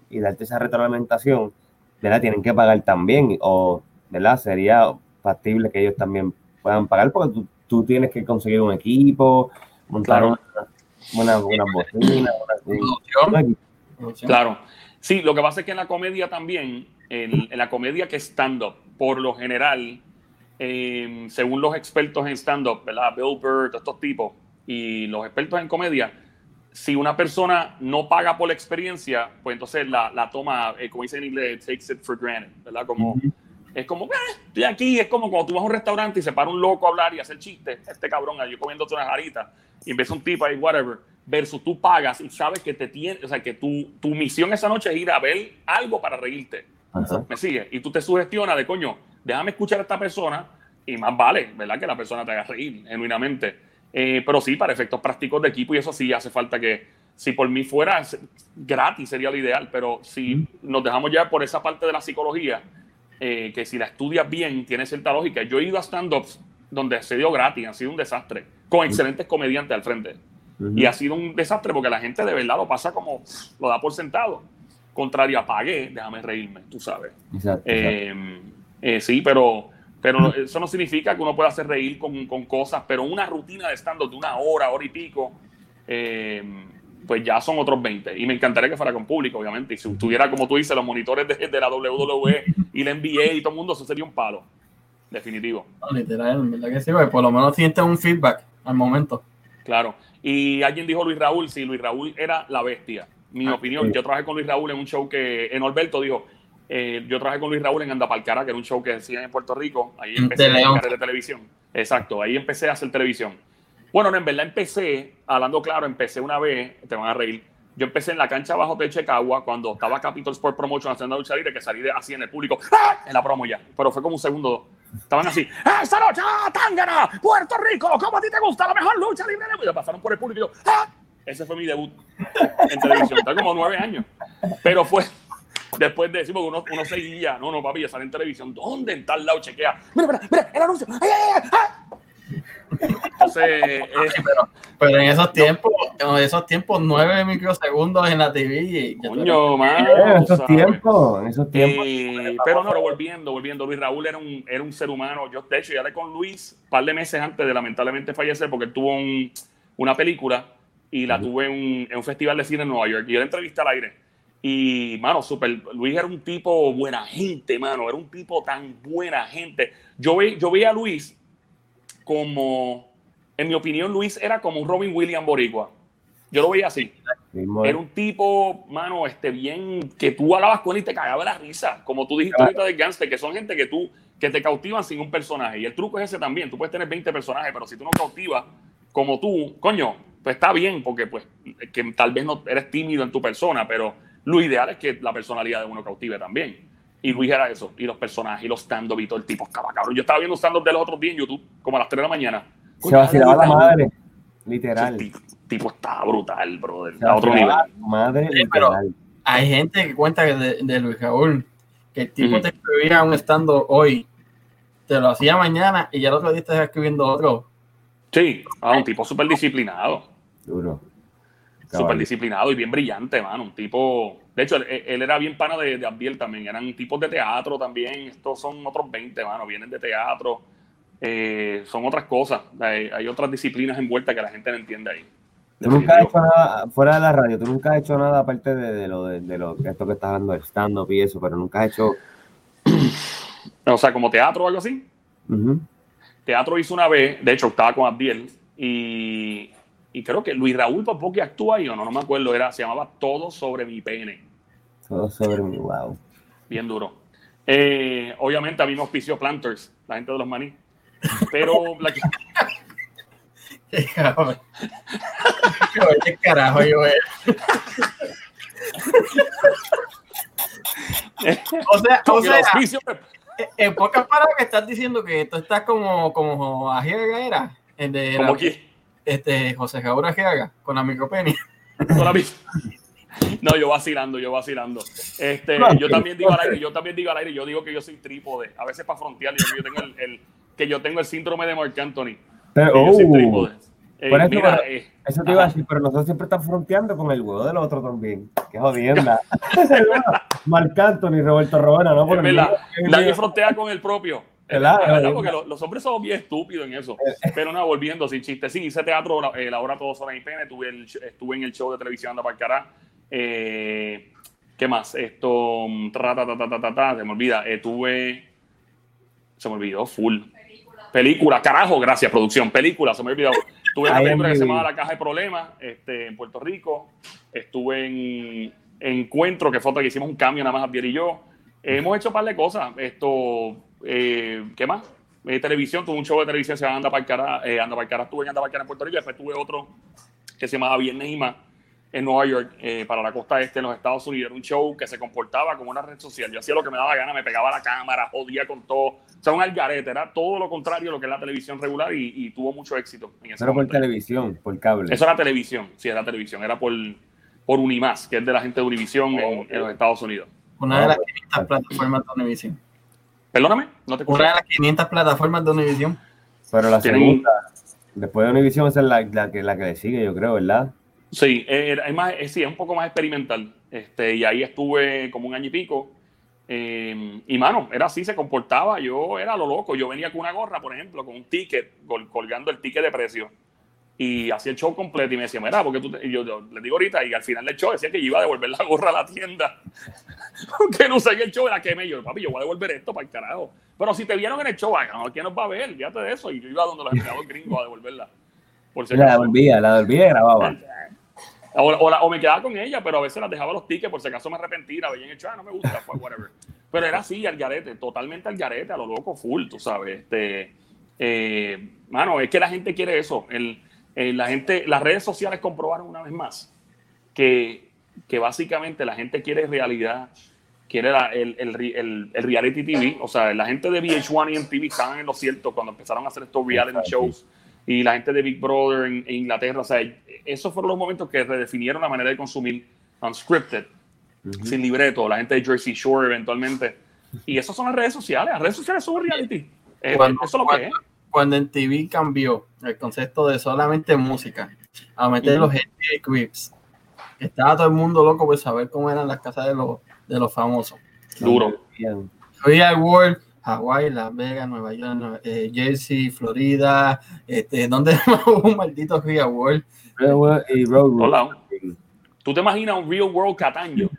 y darte esa retroalimentación, ¿verdad? Tienen que pagar también, o, ¿verdad? Sería factible que ellos también puedan pagar porque tú, tienes que conseguir un equipo, montar una, una, una bocina, una, Claro. Sí, lo que pasa es que en la comedia también, en, la comedia que es stand-up, por lo general, em, según los expertos en stand-up, ¿verdad? Bill Burr, estos tipos, y los expertos en comedia, si una persona no paga por la experiencia, pues entonces la, la toma, eh, como dice en inglés, takes it for granted, ¿verdad? Como, es como, eh, estoy aquí, es como cuando tú vas a un restaurante y se para un loco a hablar y hacer chistes, este cabrón allí comiéndote una jarita y ves un tipo ahí, whatever, versus tú pagas y sabes que te tiene, o sea, que tu, tu misión esa noche es ir a ver algo para reírte. ¿Me sigue? Y tú te sugestionas de, coño, déjame escuchar a esta persona y más vale, ¿verdad? Que la persona te haga reír genuinamente. Eh, pero sí, para efectos prácticos de equipo y eso sí hace falta que, si por mí fuera gratis sería lo ideal, pero si nos dejamos ya por esa parte de la psicología, eh, que si la estudias bien, tiene cierta lógica. Yo he ido a stand-ups donde se dio gratis, ha sido un desastre, con excelentes comediantes al frente. Y ha sido un desastre porque la gente de verdad lo pasa como, lo da por sentado. Contrario, apagué, déjame reírme, tú sabes. Eh, eh, sí, pero, pero eso no significa que uno pueda hacer reír con, con cosas, pero una rutina de stand-up de una hora, hora y pico, pues ya son otros 20. Y me encantaría que fuera con público, obviamente. Y si tuviera, como tú dices, los monitores de, de la WWE y la NBA y todo el mundo, eso sería un palo. Definitivo. literal, verdad que sí, pues, por lo menos sientes un feedback al momento. Claro. Y alguien dijo Luis Raúl, sí, Luis Raúl era la bestia. Mi ah, opinión, yo trabajé con Luis Raúl en un show que, en Alberto dijo, eh, yo trabajé con Luis Raúl en Andapalcara, que era un show que hacían en Puerto Rico. Ahí empecé a hacer de televisión. Exacto, ahí empecé a hacer televisión. Bueno, en verdad empecé, hablando claro, empecé una vez, te van a reír. Yo empecé en la cancha abajo de Checagua cuando estaba Capital Sport Promotion haciendo lucha libre, que salí de, así en el público, ¡ah! en la promo ya. Pero fue como un segundo. Estaban así, ¡Ah, ¡Esta noche, ¡Ah, Tangana, Puerto Rico! ¿Cómo a ti te gusta la mejor lucha libre? Y pasaron por el público y yo, ¡Ah! Ese fue mi debut en televisión. Está como nueve años. Pero fue después de decimos uno, uno seguía, no, no, papi, ya sale en televisión. ¿Dónde en tal lado chequea? Mira, mira, mira, el anuncio. ¡Ay, ay, ay! ay! Entonces, eh, pero, en esos tiempos, en esos tiempos, nueve microsegundos en la TV. Coño, en esos tiempos, en esos tiempos. pero no, pero volviendo, volviendo, Luis Raúl era un, era un ser humano. Yo, de hecho, ya le con Luis un par de meses antes de lamentablemente fallecer, porque tuvo un, una película y la tuve en un, en un, festival de cine en Nueva York. Y yo la entrevisté al aire. Y, mano, super, Luis era un tipo buena gente, mano. Era un tipo tan buena gente. Yo, ve, yo veía a Luis como, en mi opinión, Luis era como un Robin Williams boricua. Yo lo veía así. Era un tipo, mano, este, bien, que tú hablabas con él y te cagaba la risa. Como tú dijiste ahorita de Gangster, que son gente que tú, que te cautivan sin un personaje. Y el truco es ese también. Tú puedes tener 20 personajes, pero si tú no cautivas como tú, coño, pues está bien, porque pues, que tal vez no eres tímido en tu persona, pero lo ideal es que la personalidad de uno cautive también. Y Luis era eso. Y los personajes, y los stand-up y todo el tipo estaba cabrón. Yo estaba viendo stand-up de los otros días en YouTube, como a las 3 de la mañana. Se vacilaba la madre, literal. Tipo, tipo estaba brutal, brother. A otro nivel. Madre, pero hay gente que cuenta de, de Luis Raúl que el tipo te escribía un stand-up hoy, te lo hacía mañana y ya el otro día estás escribiendo otro. Sí, a un tipo súper disciplinado. Duro. Súper disciplinado y bien brillante, mano. Un tipo. De hecho, él, era bien pana de, de también. Eran tipos de teatro también. Estos son otros 20, mano. Vienen de teatro. Eh, son otras cosas. Hay, otras disciplinas envueltas que la gente no entiende ahí. Tú nunca has hecho nada fuera de la radio, tú nunca has hecho nada aparte de, lo de, lo esto que estás dando, el stand-up y eso, pero nunca has hecho. O sea, como teatro o algo así. Teatro hizo una vez, de hecho, estaba con Abdiel y y creo que Luis Raúl que actúa ahí o no, no me acuerdo, era, se llamaba Todo sobre mi pene. Todo sobre mi, wow. Bien duro. Eh, obviamente a mí me auspició Planters, la gente de los maní. Pero la que... ¿Qué carajo yo o sea, o sea en pocas palabras que estás diciendo que tú estás como, como a era. De ¿Cómo que? Este, José Jaura haga con la micropenia. No, yo vacilando, yo vacilando. Este, yo también digo al aire, yo también digo al aire, yo digo que yo soy trípode. A veces para frontear, yo, yo tengo el, que yo tengo el síndrome de Mark Anthony. Pero, yo soy uh, trípode. Eh, eso, mira, eh, eso te iba a decir, pero nosotros siempre estamos fronteando con el huevo del otro también. Qué jodienda. Marc Anthony, Roberto Robena, ¿no? Por Nadie frontea con el propio. Claro, porque los, hombres son bien estúpidos en eso. Eh. Pero nada, volviendo sin chiste. Sí, hice teatro, la, hora todos son en pene, estuve, el, estuve en el show de televisión de Parcará. Eh, ¿Qué más? Esto, ta, ta, ta, ta, se me olvida. Estuve, se me olvidó, full. Película. carajo, gracias, producción. Película, se me olvidó. Estuve en una película que se llamaba La Caja de Problemas, este, en Puerto Rico. Estuve en Encuentro, que fue otra que hicimos un cambio nada más Javier y yo. Hemos hecho un par de cosas. Esto, eh, ¿Qué más? Eh, televisión, tuve un show de televisión se llama Anda Cara, eh, Anda Cara, estuve en Anda Cara en Puerto Rico, después tuve otro que se llamaba Viernes y más en Nueva York, eh, para la costa este en los Estados Unidos. Era un show que se comportaba como una red social. Yo hacía lo que me daba gana, me pegaba la cámara, jodía con todo. O sea, un algarete, era todo lo contrario a lo que es la televisión regular y, tuvo mucho éxito. En ese Pero por televisión, por cable. Eso era televisión, sí, era televisión. Era por, por Unimás, que es de la gente de Univision en, en, los Estados Unidos. Una de las 500 plataformas de Univision. Perdóname, no te escucho. Una de las 500 plataformas de Univision. Pero la segunda, después de Univision, esa es la, la, que, la que le sigue, yo creo, ¿verdad? Sí, es, más, sí, es un poco más experimental. Este, y ahí estuve como un año y pico. Eh, y mano, era así, se comportaba. Yo era lo loco. Yo venía con una gorra, por ejemplo, con un ticket, colgando el ticket de precio y hacía el show completo y me decía, mira, porque tú y yo, le digo ahorita, y al final del show decía que iba a devolver la gorra a la tienda, que no sé el show era que me yo, papi, yo voy a devolver esto para el carajo. Pero si te vieron en el show, ¿quién nos va a ver? Fíjate de eso. Y yo iba donde los empleados gringos a devolverla. Por la devolvía, la devolvía y grababa. O, o, me quedaba con ella, pero a veces las dejaba los tickets por si acaso me arrepentía, veía en el show, ah, no me gusta, pues whatever. Pero era así, al garete, totalmente al garete, a lo loco, full, tú sabes. Este, eh, mano, es que la gente quiere eso. El, eh, la gente, las redes sociales comprobaron una vez más que, que básicamente la gente quiere realidad, quiere el, el, el, reality TV. O sea, la gente de VH1 y MTV estaban en lo cierto cuando empezaron a hacer estos reality shows y la gente de Big Brother en, Inglaterra. O sea, esos fueron los momentos que redefinieron la manera de consumir unscripted, sin libreto. La gente de Jersey Shore eventualmente. Y esas son las redes sociales. Las redes sociales son reality. Eh, eso es lo que es cuando en TV cambió el concepto de solamente música a meter los NBA clips, estaba todo el mundo loco por saber cómo eran las casas de los, de los famosos. Duro. Real World, Hawaii, Las Vegas, Nueva York, eh, Jersey, Florida, este, donde un maldito Real World. Real World y Road ¿Tú te imaginas un Real World Cataño?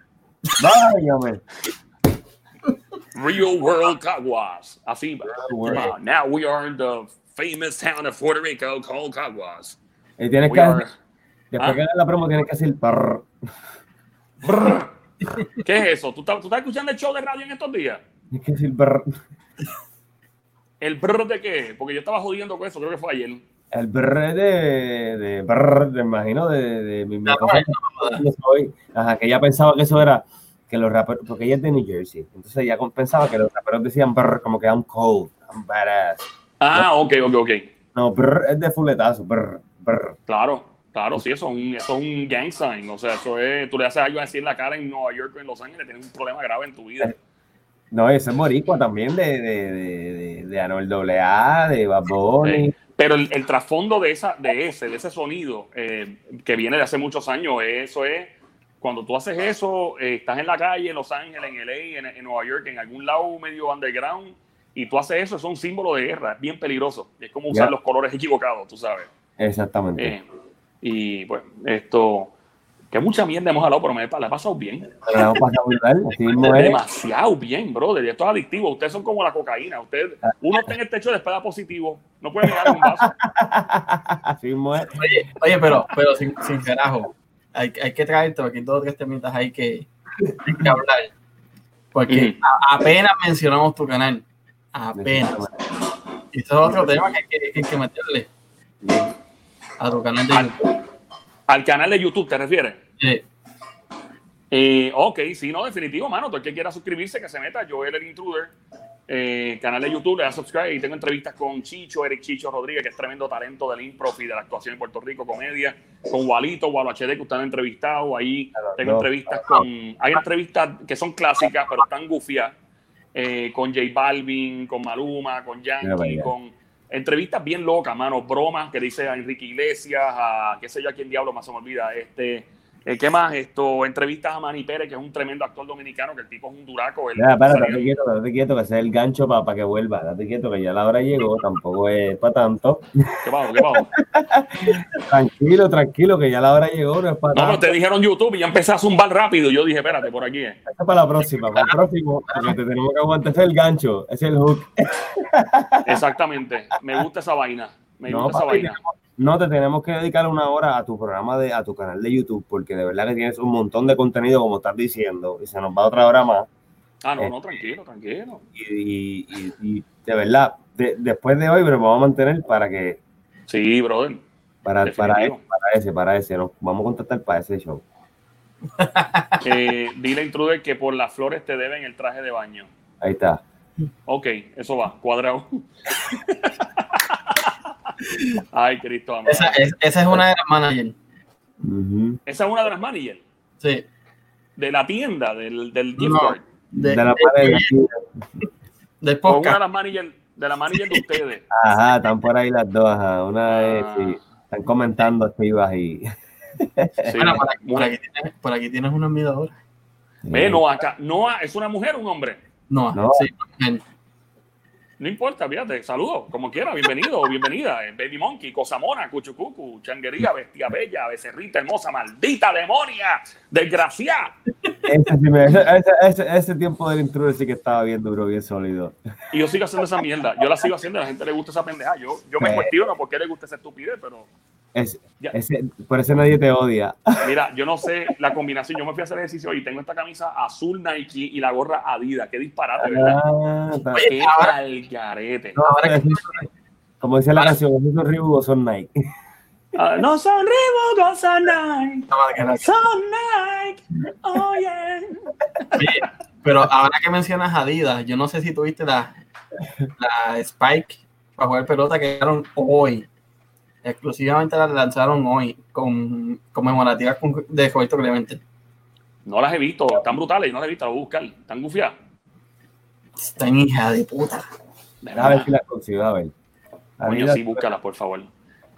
Váyame. Real World Caguas. Así, uh, now we are in the famous town of Puerto Rico called Caguas. Y tienes We que, are- después Ah. que la promo, tienes que decir brr. Brr. ¿Qué es eso? ¿Tú estás, ¿Tú estás escuchando el show de radio en estos días? Tienes que decir brr. ¿El brr de qué? Porque yo estaba jodiendo con eso, creo que fue ayer. El brr de, de brr, me imagino, de, de mi, No, no. Ajá, que ella pensaba que eso era que los raperos, porque ella es de New Jersey, entonces ella con- pensaba que los raperos decían brr, como que I'm cold, I'm badass. Ah, ok, ok, ok. No, brr es de fuletazo, brr, brr. Claro, claro, sí, eso es un, eso es un gang sign. O sea, eso es, tú le haces algo así en la cara en Nueva York o en Los Ángeles, tienes un problema grave en tu vida. No, ese es boricua también de, de, de, de, de Anuel AA, de Bad Bunny. Sí. Pero el, el trasfondo de, esa, de ese, de ese sonido eh, que viene de hace muchos años, eso es cuando tú haces eso, eh, estás en la calle, en Los Ángeles, en LA, en, en Nueva York, en algún lado medio underground, y tú haces eso, es un símbolo de guerra, es bien peligroso. Es como usar los colores equivocados, tú sabes. Exactamente. Eh, y pues, esto, que mucha mierda hemos hablado, pero me la he pasado bien. La pasado es. Demasiado bien, brother. Esto es adictivo. Ustedes son como la cocaína. Ustedes, uno está en el techo de espada positivo. No puede negar un vaso. Así. Oye, oye, pero, pero sin, sin carajo. Hay, hay que traerte aquí dos o tres temitas hay que, hay que hablar. Porque a- apenas mencionamos tu canal. Apenas. Y eso es otro tema que hay que, que hay que meterle a tu canal de Al- YouTube. Al canal de YouTube, ¿te refieres? Sí. Eh, ok, sí, no, definitivo, mano. Todo el que quiera suscribirse, que se meta. Joel el Intruder. Eh, canal de YouTube, le da subscribe y tengo entrevistas con Chicho, Eric Chicho Rodríguez, que es tremendo talento del improv y de la actuación en Puerto Rico, comedia, con Walito, Walo HD, que ustedes han entrevistado. Ahí tengo entrevistas con. Hay entrevistas que son clásicas, pero están gufias. eh, con J Balvin, con Maluma, con Yankee, con entrevistas bien locas, mano, bromas que dice a Enrique Iglesias, a qué sé yo a quién diablo más se me olvida, este, eh, ¿qué más? Esto, entrevistas a Manny Pérez, que es un tremendo actor dominicano, que el tipo es un duraco. él Ya, para, date quieto, date quieto, que ese es el gancho para que vuelva. Date quieto, que ya la hora llegó, tampoco es para tanto. ¿Qué pasó? ¿Qué pasó? Tranquilo, tranquilo, que ya la hora llegó, no es para No, tanto. te dijeron YouTube y ya empecé a zumbar rápido. Yo dije, espérate, por aquí es. Esto es para la próxima, para el próximo, porque te tenemos que aguantar ese es el gancho, ese es el hook. Exactamente. Me gusta esa vaina. Me No, gusta esa vaina. No te tenemos que dedicar una hora a tu programa de, a tu canal de YouTube, porque de verdad que tienes un montón de contenido, como estás diciendo, y se nos va otra hora más. Ah, no, Eh. no, tranquilo, tranquilo. Y, y- y- y de verdad, de- después de hoy, pero vamos a mantener para que, Sí, brother. para, para, para ese, para ese, nos vamos a contactar para ese show. Eh, dile Intruder que por las flores te deben el traje de baño. Ahí está. Ok, eso va, cuadrado. Ay, Cristo amado. Esa, es- esa es una de las managers. Esa es una de las managers Sí. de la tienda, del, del gift No. card. De, De la de- madre de una de podcast. las managers de la manager de ustedes. Ajá, están por ahí las dos, ajá. Una es, Ah. sí, están comentando activas y. Sí. Bueno, por aquí, por Mujer. aquí tienes, por aquí tienes una admiradora. Ve, Noah, acá. Noah, ¿es una mujer o un hombre? No, No. sí, mujer. No importa, fíjate, saludos, como quiera, bienvenido o bienvenida. eh, Baby Monkey, Cosamona, Cuchucucu, Changuería, Bestia Bella, Becerrita Hermosa, maldita demonia, desgraciada. Ese, ese, ese- ese- ese tiempo del intruder sí que estaba bien duro, bien sólido. Y yo sigo haciendo esa mierda, yo la sigo haciendo a la gente le gusta esa pendeja. Yo, yo me Sí. cuestiono por qué le gusta esa estupidez, pero Ese- por eso nadie te odia. mira, yo no sé la combinación. Yo me fui a hacer ejercicio y tengo esta camisa azul Nike y la gorra Adidas. Qué disparate, ¿verdad? Ah, está- Oye, Qué ahora- algarete. No, ahora que- como dice la canción, esos Reebok son Nike. Ah, no son Reebok, son Nike. No. Son Nike. Oh, yeah. Oye, pero ahora que mencionas Adidas, yo no sé si tuviste la, la Spike para jugar pelota que dieron hoy. Exclusivamente la lanzaron hoy con conmemorativas con- de Roberto Clemente. No las he visto, están brutales, no las he visto, las voy a buscar. Están gufiadas. Están hija de puta. De A ver si las consigo, a ver. Coño, sí, búscalas, por favor.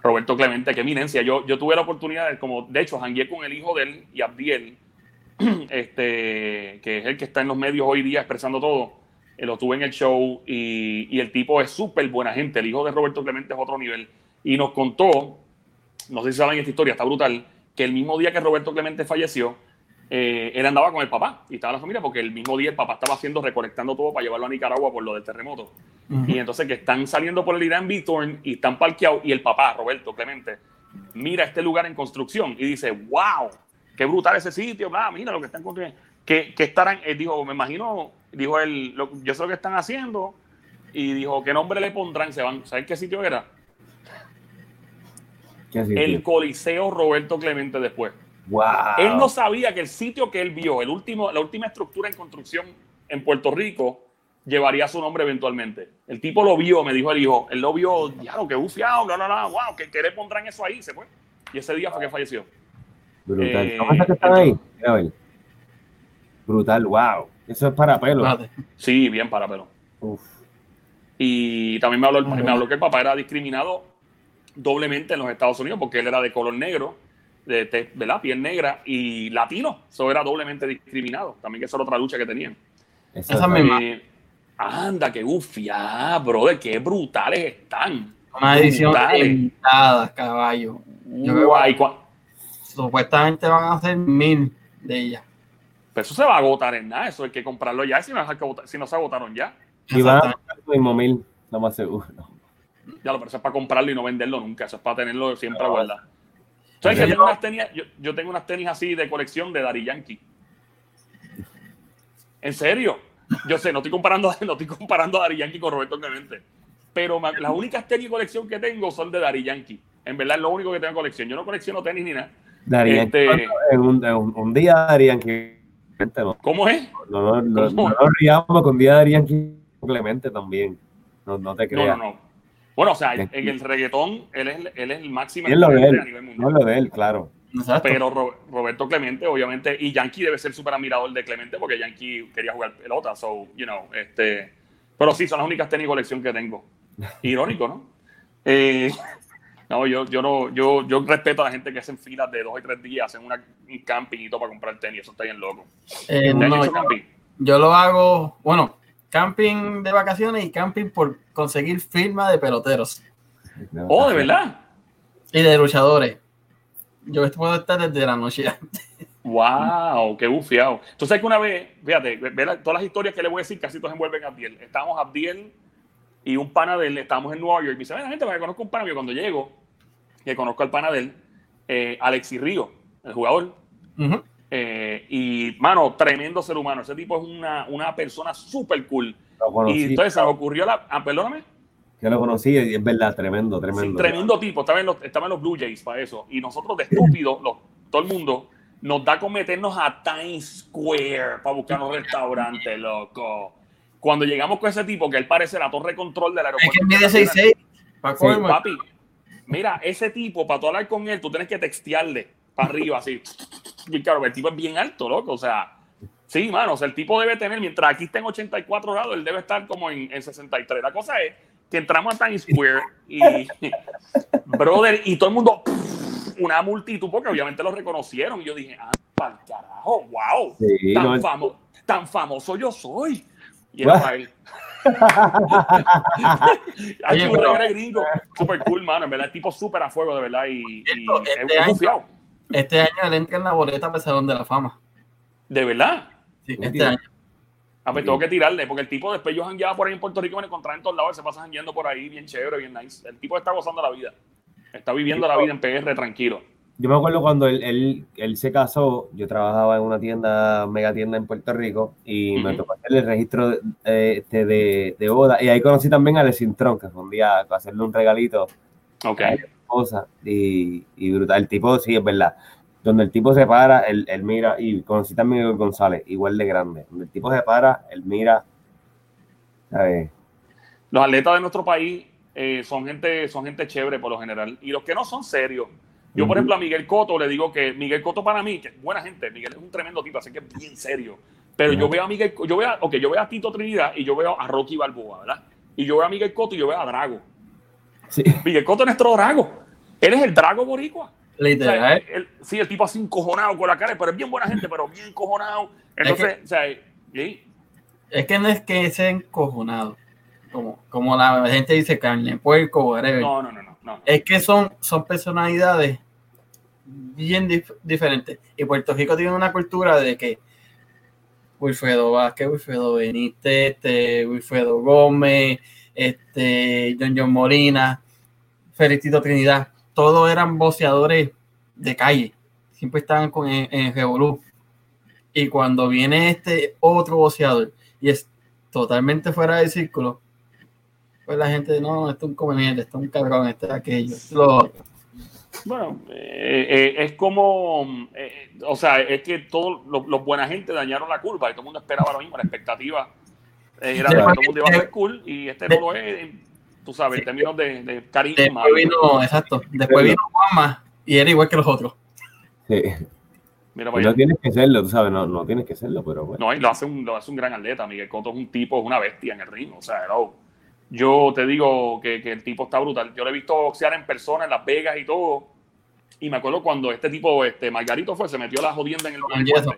Roberto Clemente, qué eminencia. Yo, yo tuve la oportunidad, de, como de hecho, jangué con el hijo de él y Abdiel, este, que es el que está en los medios hoy día expresando todo. Eh, lo tuve en el show y, y el tipo es súper buena gente. El hijo de Roberto Clemente es otro nivel. Y nos contó, no sé si saben esta historia, está brutal, que el mismo día que Roberto Clemente falleció, eh, él andaba con el papá y estaba la familia porque el mismo día el papá estaba haciendo, recolectando todo para llevarlo a Nicaragua por lo del terremoto. Y entonces que están saliendo por el Irán Bithorn y están parqueados y el papá, Roberto Clemente, mira este lugar en construcción y dice, wow, qué brutal ese sitio, mira lo que están construyendo. ¿Qué, estarán? Él dijo, me imagino, dijo él, yo sé lo que están haciendo y dijo, ¿qué nombre le pondrán? Se van, ¿sabes qué sitio era? El Coliseo Roberto Clemente después. Él no sabía que el sitio que él vio, el último, la última estructura en construcción en Puerto Rico, llevaría su nombre eventualmente. El tipo lo vio, me dijo el hijo, él lo vio, diablo, que bufiado, bla, bla, bla, wow, que, que, le pondrán eso ahí, se fue. Y ese día fue que falleció. Brutal. Eh, ¿Cómo es que están ahí? Brutal, wow. Eso es para pelo. Sí, bien para pelo. Y también me habló, me habló que el papá era discriminado doblemente en los Estados Unidos porque él era de color negro de, la piel negra y latino. Eso era doblemente discriminado. También que esa era otra lucha que tenían. Esa misma. Eh, anda, qué bufia, brother, qué brutales están. Una edición limitada, caballo. supuestamente van a hacer mil de ellas. Pero eso se va a agotar en nada, eso hay que comprarlo ya, si no, si no se agotaron ya. Y van a mismo mil, lo más seguro. Ya lo, pero eso es para comprarlo y no venderlo nunca, eso es para tenerlo siempre guardado yo, tengo unas tenis, yo, tengo unas tenis así de colección de Dari Yankee. En serio. Yo sé, no estoy comparando, no estoy comparando a Dari Yankee con Roberto Clemente. Pero las únicas tenis de colección que tengo son de Dari Yankee. En verdad es lo único que tengo en colección. Yo no colecciono tenis ni nada. Dari este, un, un, día Dari Yankee. ¿Cómo es? No, no, no, no, riamos con día Dari Yankee Clemente también. No, no te creas. No, no, no. Bueno, o sea, en el reggaetón, él es, él es el máximo es lo de él, a nivel mundial. No lo de él, claro. Pero Roberto Clemente, obviamente, y Yankee debe ser súper admirador de Clemente porque Yankee quería jugar pelota, so, you know, este. Pero sí, son las únicas tenis colección que tengo. Irónico, ¿no? Eh, no, yo, yo no, yo, yo respeto a la gente que hacen filas de dos y tres días, hacen una, un camping y todo para comprar tenis, eso está bien loco. Eh, no, yo, yo lo hago, bueno, camping de vacaciones y camping por conseguir firma de peloteros. Oh, de verdad. Y de luchadores. Yo puedo estar desde la noche antes. ¡Wow! ¡Qué bufiado! Entonces, que una vez, fíjate, todas las historias que le voy a decir casi todas envuelven a Abdiel. Estábamos Abdiel y un pana de él, estábamos en Nueva York. Y me dice, la gente, para que conozco un pana, yo cuando llego, que conozco al pana de él, eh, Alexis Río, el jugador. Eh, y, mano, tremendo ser humano. Ese tipo es una, una persona súper cool. Y entonces se ocurrió la. Ah, perdóname. Que lo conocí y es verdad, tremendo, tremendo. tremendo tipo. Estaba en, los, estaba en los Blue Jays para eso. Y nosotros, de estúpidos, todo el mundo, nos da con meternos a Times Square para buscar un restaurante, loco. Cuando llegamos con ese tipo, que él parece la torre control del aeropuerto. Es que mide papi, mira, ese tipo, para tú hablar con él, tú tienes que textearle para arriba, así. Y claro, el tipo es bien alto, loco. O sea, sí, mano, o sea, el tipo debe tener, mientras aquí está en 84 grados, él debe estar como en, en 63. La cosa es que entramos a Times Square y, brother, y todo el mundo, una multitud, porque obviamente lo reconocieron. Y yo dije, ah, para carajo, wow, tan, famo tan famoso yo soy. Y era él. Hay un gringo, super cool, mano. En verdad, el tipo súper a fuego, de verdad. Y, y este es confiado. Este año él entra en la boleta Salón de la Fama. ¿De verdad? Sí, este año. Ah, pues tengo que tirarle, porque el tipo después yo jangueaba por ahí en Puerto Rico, me encontraba en todos lados, se pasa jangueando por ahí, bien chévere, bien nice. El tipo está gozando la vida. Está viviendo la vida en PR tranquilo. Yo me acuerdo cuando él, él, se casó, yo trabajaba en una tienda, mega tienda en Puerto Rico, y me tocó hacerle el registro este, de, de, boda. Y ahí conocí también a Tron, que fue un día a hacerle un regalito. Ok y, y, brutal. El tipo, sí, es verdad. Donde el tipo se para, él, mira, y conocí también a González, igual de grande. Donde el tipo se para, él mira. Los atletas de nuestro país eh, son, gente, son gente chévere por lo general. Y los que no son serios. Yo, por ejemplo, a Miguel Coto le digo que Miguel Coto para mí, que buena gente, Miguel es un tremendo tipo, así que es bien serio. Pero yo veo a Miguel, yo veo a, okay, yo veo a Tito Trinidad y yo veo a Rocky Balboa, ¿verdad? Y yo veo a Miguel Coto y yo veo a Drago. Sí. Miguel Coto es nuestro Drago. Él es el Drago Boricua. Literal. sí, el tipo así encojonado con la cara, pero es bien buena gente, pero bien encojonado. Entonces, o sea, ¿sí? Es que no es que sea encojonado, como, como la gente dice carne, puerco, whatever. No, no, no, no, Es que son, son personalidades bien diferente. Y Puerto Rico tiene una cultura de que Wilfredo Vázquez, Wilfredo Benítez, este, Wilfredo Gómez, este, John John Molina, Felicito Trinidad, todos eran boceadores de calle, siempre estaban con, en, en Revolú. Y cuando viene este otro boceador y es totalmente fuera del círculo, pues la gente, no, esto es un conveniente, esto es un cabrón, esto es aquello, lo Bueno, eh, eh, es como, eh, o sea, es que todos los, los buena gente dañaron la curva y todo el mundo esperaba lo mismo, la expectativa era de que todo el mundo iba a ser cool y este no lo es, tú sabes, en términos de, de cariño. Después vino, exacto, después vino Obama y era igual que los otros. Sí. Mira, no tienes que serlo, tú sabes, no, no tienes que serlo, pero bueno. No, y lo hace, un, lo hace un gran atleta. Miguel Cotto es un tipo, es una bestia en el ring. O sea, hello. yo te digo que, que el tipo está brutal. Yo lo he visto boxear en persona en Las Vegas y todo. Y me acuerdo cuando este tipo, este Margarito fue, se metió la jodienda en el, en el Yeso.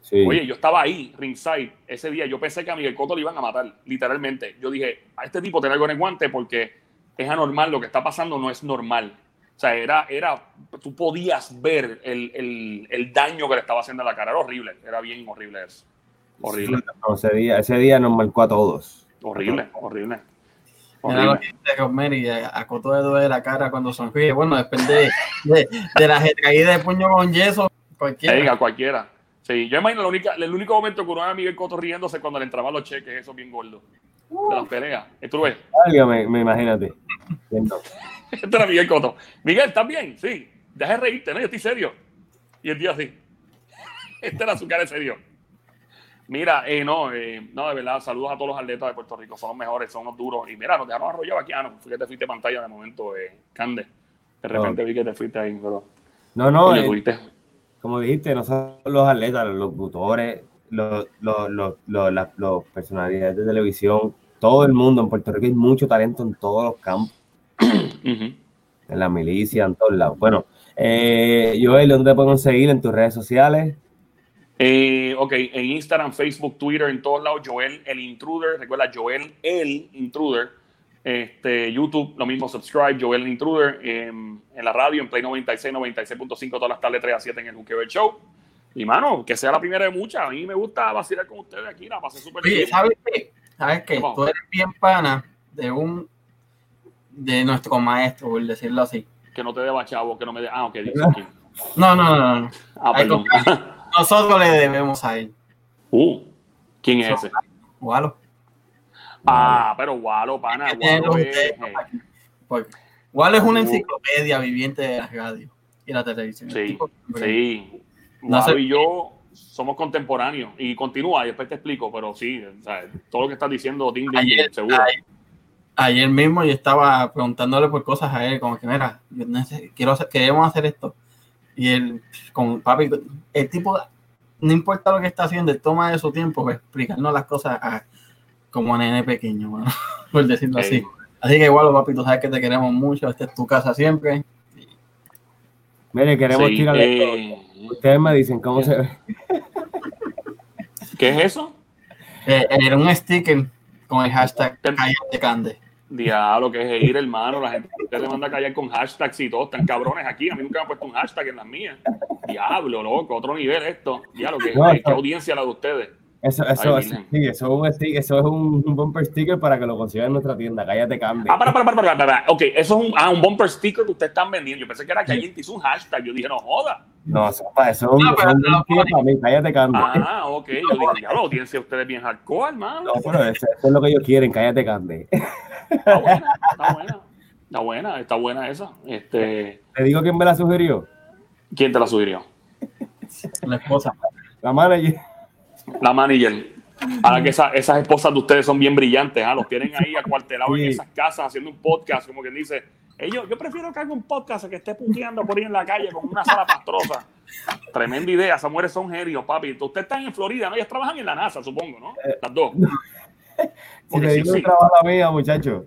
Sí. Oye, yo estaba ahí, ringside, ese día. Yo pensé que a Miguel Cotto le iban a matar, literalmente. Yo dije, a este tipo tener algo en el guante porque es anormal, lo que está pasando no es normal. O sea, era, era, tú podías ver el, el, el daño que le estaba haciendo a la cara. Era horrible, era bien horrible eso. Horrible, No, ese, día, ese día nos marcó a todos. horrible, horrible. Era lo horrible. que dice Rosemary, a, a Coto le duele la cara cuando sonríe. Bueno, depende de, de, de la caída de puño con yeso, cualquiera. Venga, cualquiera. Sí, yo imagino la única, el único momento que uno ve a Miguel Cotto riéndose cuando le entraban los cheques, eso bien gordo. De las peleas. ¿Tú lo ves? Válgame, me imagínate. Este era Miguel Cotto. Miguel, ¿estás bien? Sí. Deja de reírte, ¿no? Yo estoy serio. Y el tío así. Este era su cara de serio. Mira, eh, no, eh, no, de verdad, saludos a todos los atletas de Puerto Rico. Son los mejores, son los duros. Y mira, nos dejaron arrollado aquí. Ah, no, fui que te fuiste pantalla de momento, eh, Cande. De repente vi que te fuiste ahí, pero. No, no, Oye, eh, tuviste. Como dijiste, no son los atletas, los locutores, los, los, los, los, las- los personalidades de televisión, todo el mundo en Puerto Rico hay mucho talento en todos los campos, en la milicia, en todos lados. Bueno, eh, Joel, ¿dónde te pueden seguir en tus redes sociales? Eh, ok, en Instagram, Facebook, Twitter, en todos lados, Joel el Intruder. Recuerda, Joel el Intruder. Este, YouTube, lo mismo, subscribe, Joel el Intruder. En, en la radio, en Play 96, 96.5, todas las tardes 3 a 7 en el Juqueo Show. Y mano, que sea la primera de muchas. A mí me gusta vacilar con ustedes aquí, la pasé súper bien. ¿sabes qué? ¿Sabes qué? Tú eres bien pana de un de nuestro maestro, por decirlo así. Que no te deba chavo, que no me dé. Ah, ok, dice aquí. No, no, no, no. Ah, perdón. Nosotros le debemos a él. Uh, ¿quién es ese? Gualo. Ah, pero Walo, pana, que tenerlo Walo es, eh, es una enciclopedia viviente de la radio y la televisión. Sí, tipo- Sí. No sé- y yo somos contemporáneos. Y continúa, y después te explico, pero sí, o sea, todo lo que estás diciendo, ding, ding, Ayer, ding, seguro. ayer, ayer mismo yo estaba preguntándole por cosas a él, como que, mira, yo neces- quiero hacer, queremos hacer esto. Y él, con papi, el tipo, no importa lo que está haciendo, él toma de su tiempo para explicarnos las cosas a- como nene pequeño, bueno, por decirlo así. Así que igual, papi, tú sabes que te queremos mucho, esta es tu casa siempre. Mire, queremos Sí, tirarle. eh, Ustedes me dicen cómo se ve. ¿Qué es eso? Eh, era un sticker con el hashtag Cállate Cande. Diablo, que es ir, hermano. La gente te manda a callar con hashtags y todo. Están cabrones aquí. A mí nunca me han puesto un hashtag en las mías. Diablo, loco. Otro nivel esto. Diablo, que, No, qué no. audiencia la de ustedes. Eso, eso, Ay, eso, Virgen. sí, eso es un sticker, eso es un, un bumper sticker para que lo consigan en nuestra tienda. Cállate, cambie. Ah, para, para, para, para. Ok, eso es un, ah, un bumper sticker que ustedes están vendiendo. Yo pensé que era que alguien te hizo un hashtag. Yo dije, no joda. No, eso, eso es un, No, pero eso es un no lo sticker para mí. Cállate, cambie. Ah, ok. Yo dije, diablo, audiencia ustedes bien hardcore, hermano. No, pero eso, eso es lo que ellos quieren. Cállate, cambie. Está buena, está buena. Está buena, está buena esa. Este, Te digo quién me la sugirió. ¿Quién te la sugirió? La esposa. La manager. La manager. Ahora que esa- esas esposas de ustedes son bien brillantes, ¿ah? los tienen ahí acuartelados en Sí. esas casas haciendo un podcast, como quien dice, ellos, yo prefiero que haga un podcast que esté puteando por ahí en la calle con una sala pastrosa. Tremenda idea, esas mujeres son genios, papi. Ustedes están en Florida, ¿no? Ellas trabajan en la NASA, supongo, ¿no? Las dos. Si Porque sí, digo sí. un trabajo a la mía, muchacho.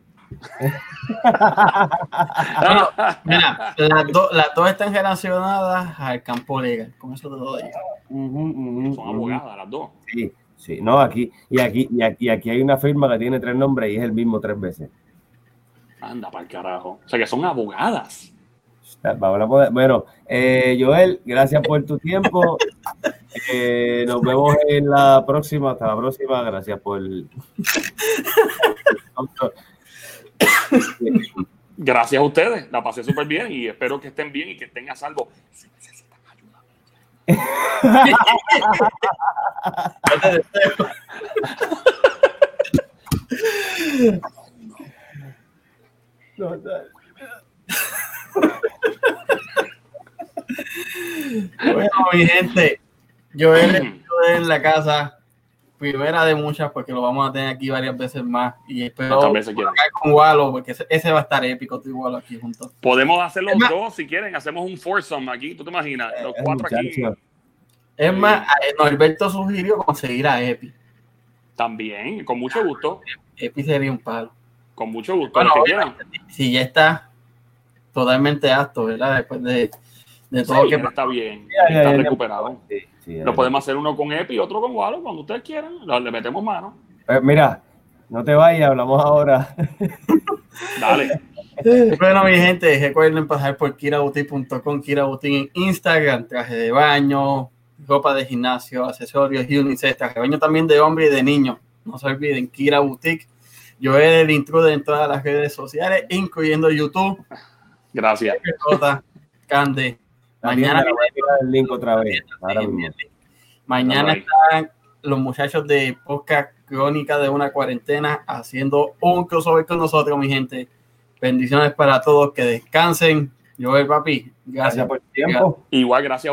Bueno, mira, las, do- las dos están relacionadas al campo legal. Con eso te lo ujú, Son abogadas las dos. Sí, sí. No, aquí y aquí y aquí, y aquí hay una firma que tiene tres nombres y es el mismo tres veces. Anda, para el carajo. O sea, que son abogadas. Bueno, eh, Joel, gracias por tu tiempo. Eh, nos vemos en la próxima. Hasta la próxima. Gracias por. Gracias a ustedes. La pasé súper bien y espero que estén bien y que estén a salvo. Si necesitan ayuda. no, no. bueno, mi gente, yo en la casa, primera de muchas, porque lo vamos a tener aquí varias veces más. Y espero con Walo, porque ese, va a estar épico, tú igual aquí juntos. Podemos hacer los dos si quieren, hacemos un foursome aquí, tú te imaginas, los cuatro aquí. Es más, eh, Norberto sugirió conseguir a Epi. También, con mucho gusto. Epi sería un palo. Con mucho gusto. si ya está totalmente apto, ¿verdad? Después de, de todo que está bien, está recuperado. Lo podemos hacer uno con Epi y otro con Walo, cuando ustedes quieran, le metemos mano. Eh, mira, no te vayas, hablamos ahora. Dale. Bueno, mi gente, recuerden pasar por kiraboutique.com, kiraboutique en Instagram, traje de baño, ropa de gimnasio, accesorios, unisex, traje de baño también de hombre y de niño. No se olviden, Kira Boutique. Yo era el intruder en todas las redes sociales, incluyendo YouTube. Gracias. Cande. Mañana el link otra vez. Mañana están los muchachos de podcast Crónica de una cuarentena haciendo un crossover con nosotros, mi gente. Bendiciones para todos, que descansen. Yo, papi, gracias, por el tiempo. Igual, gracias.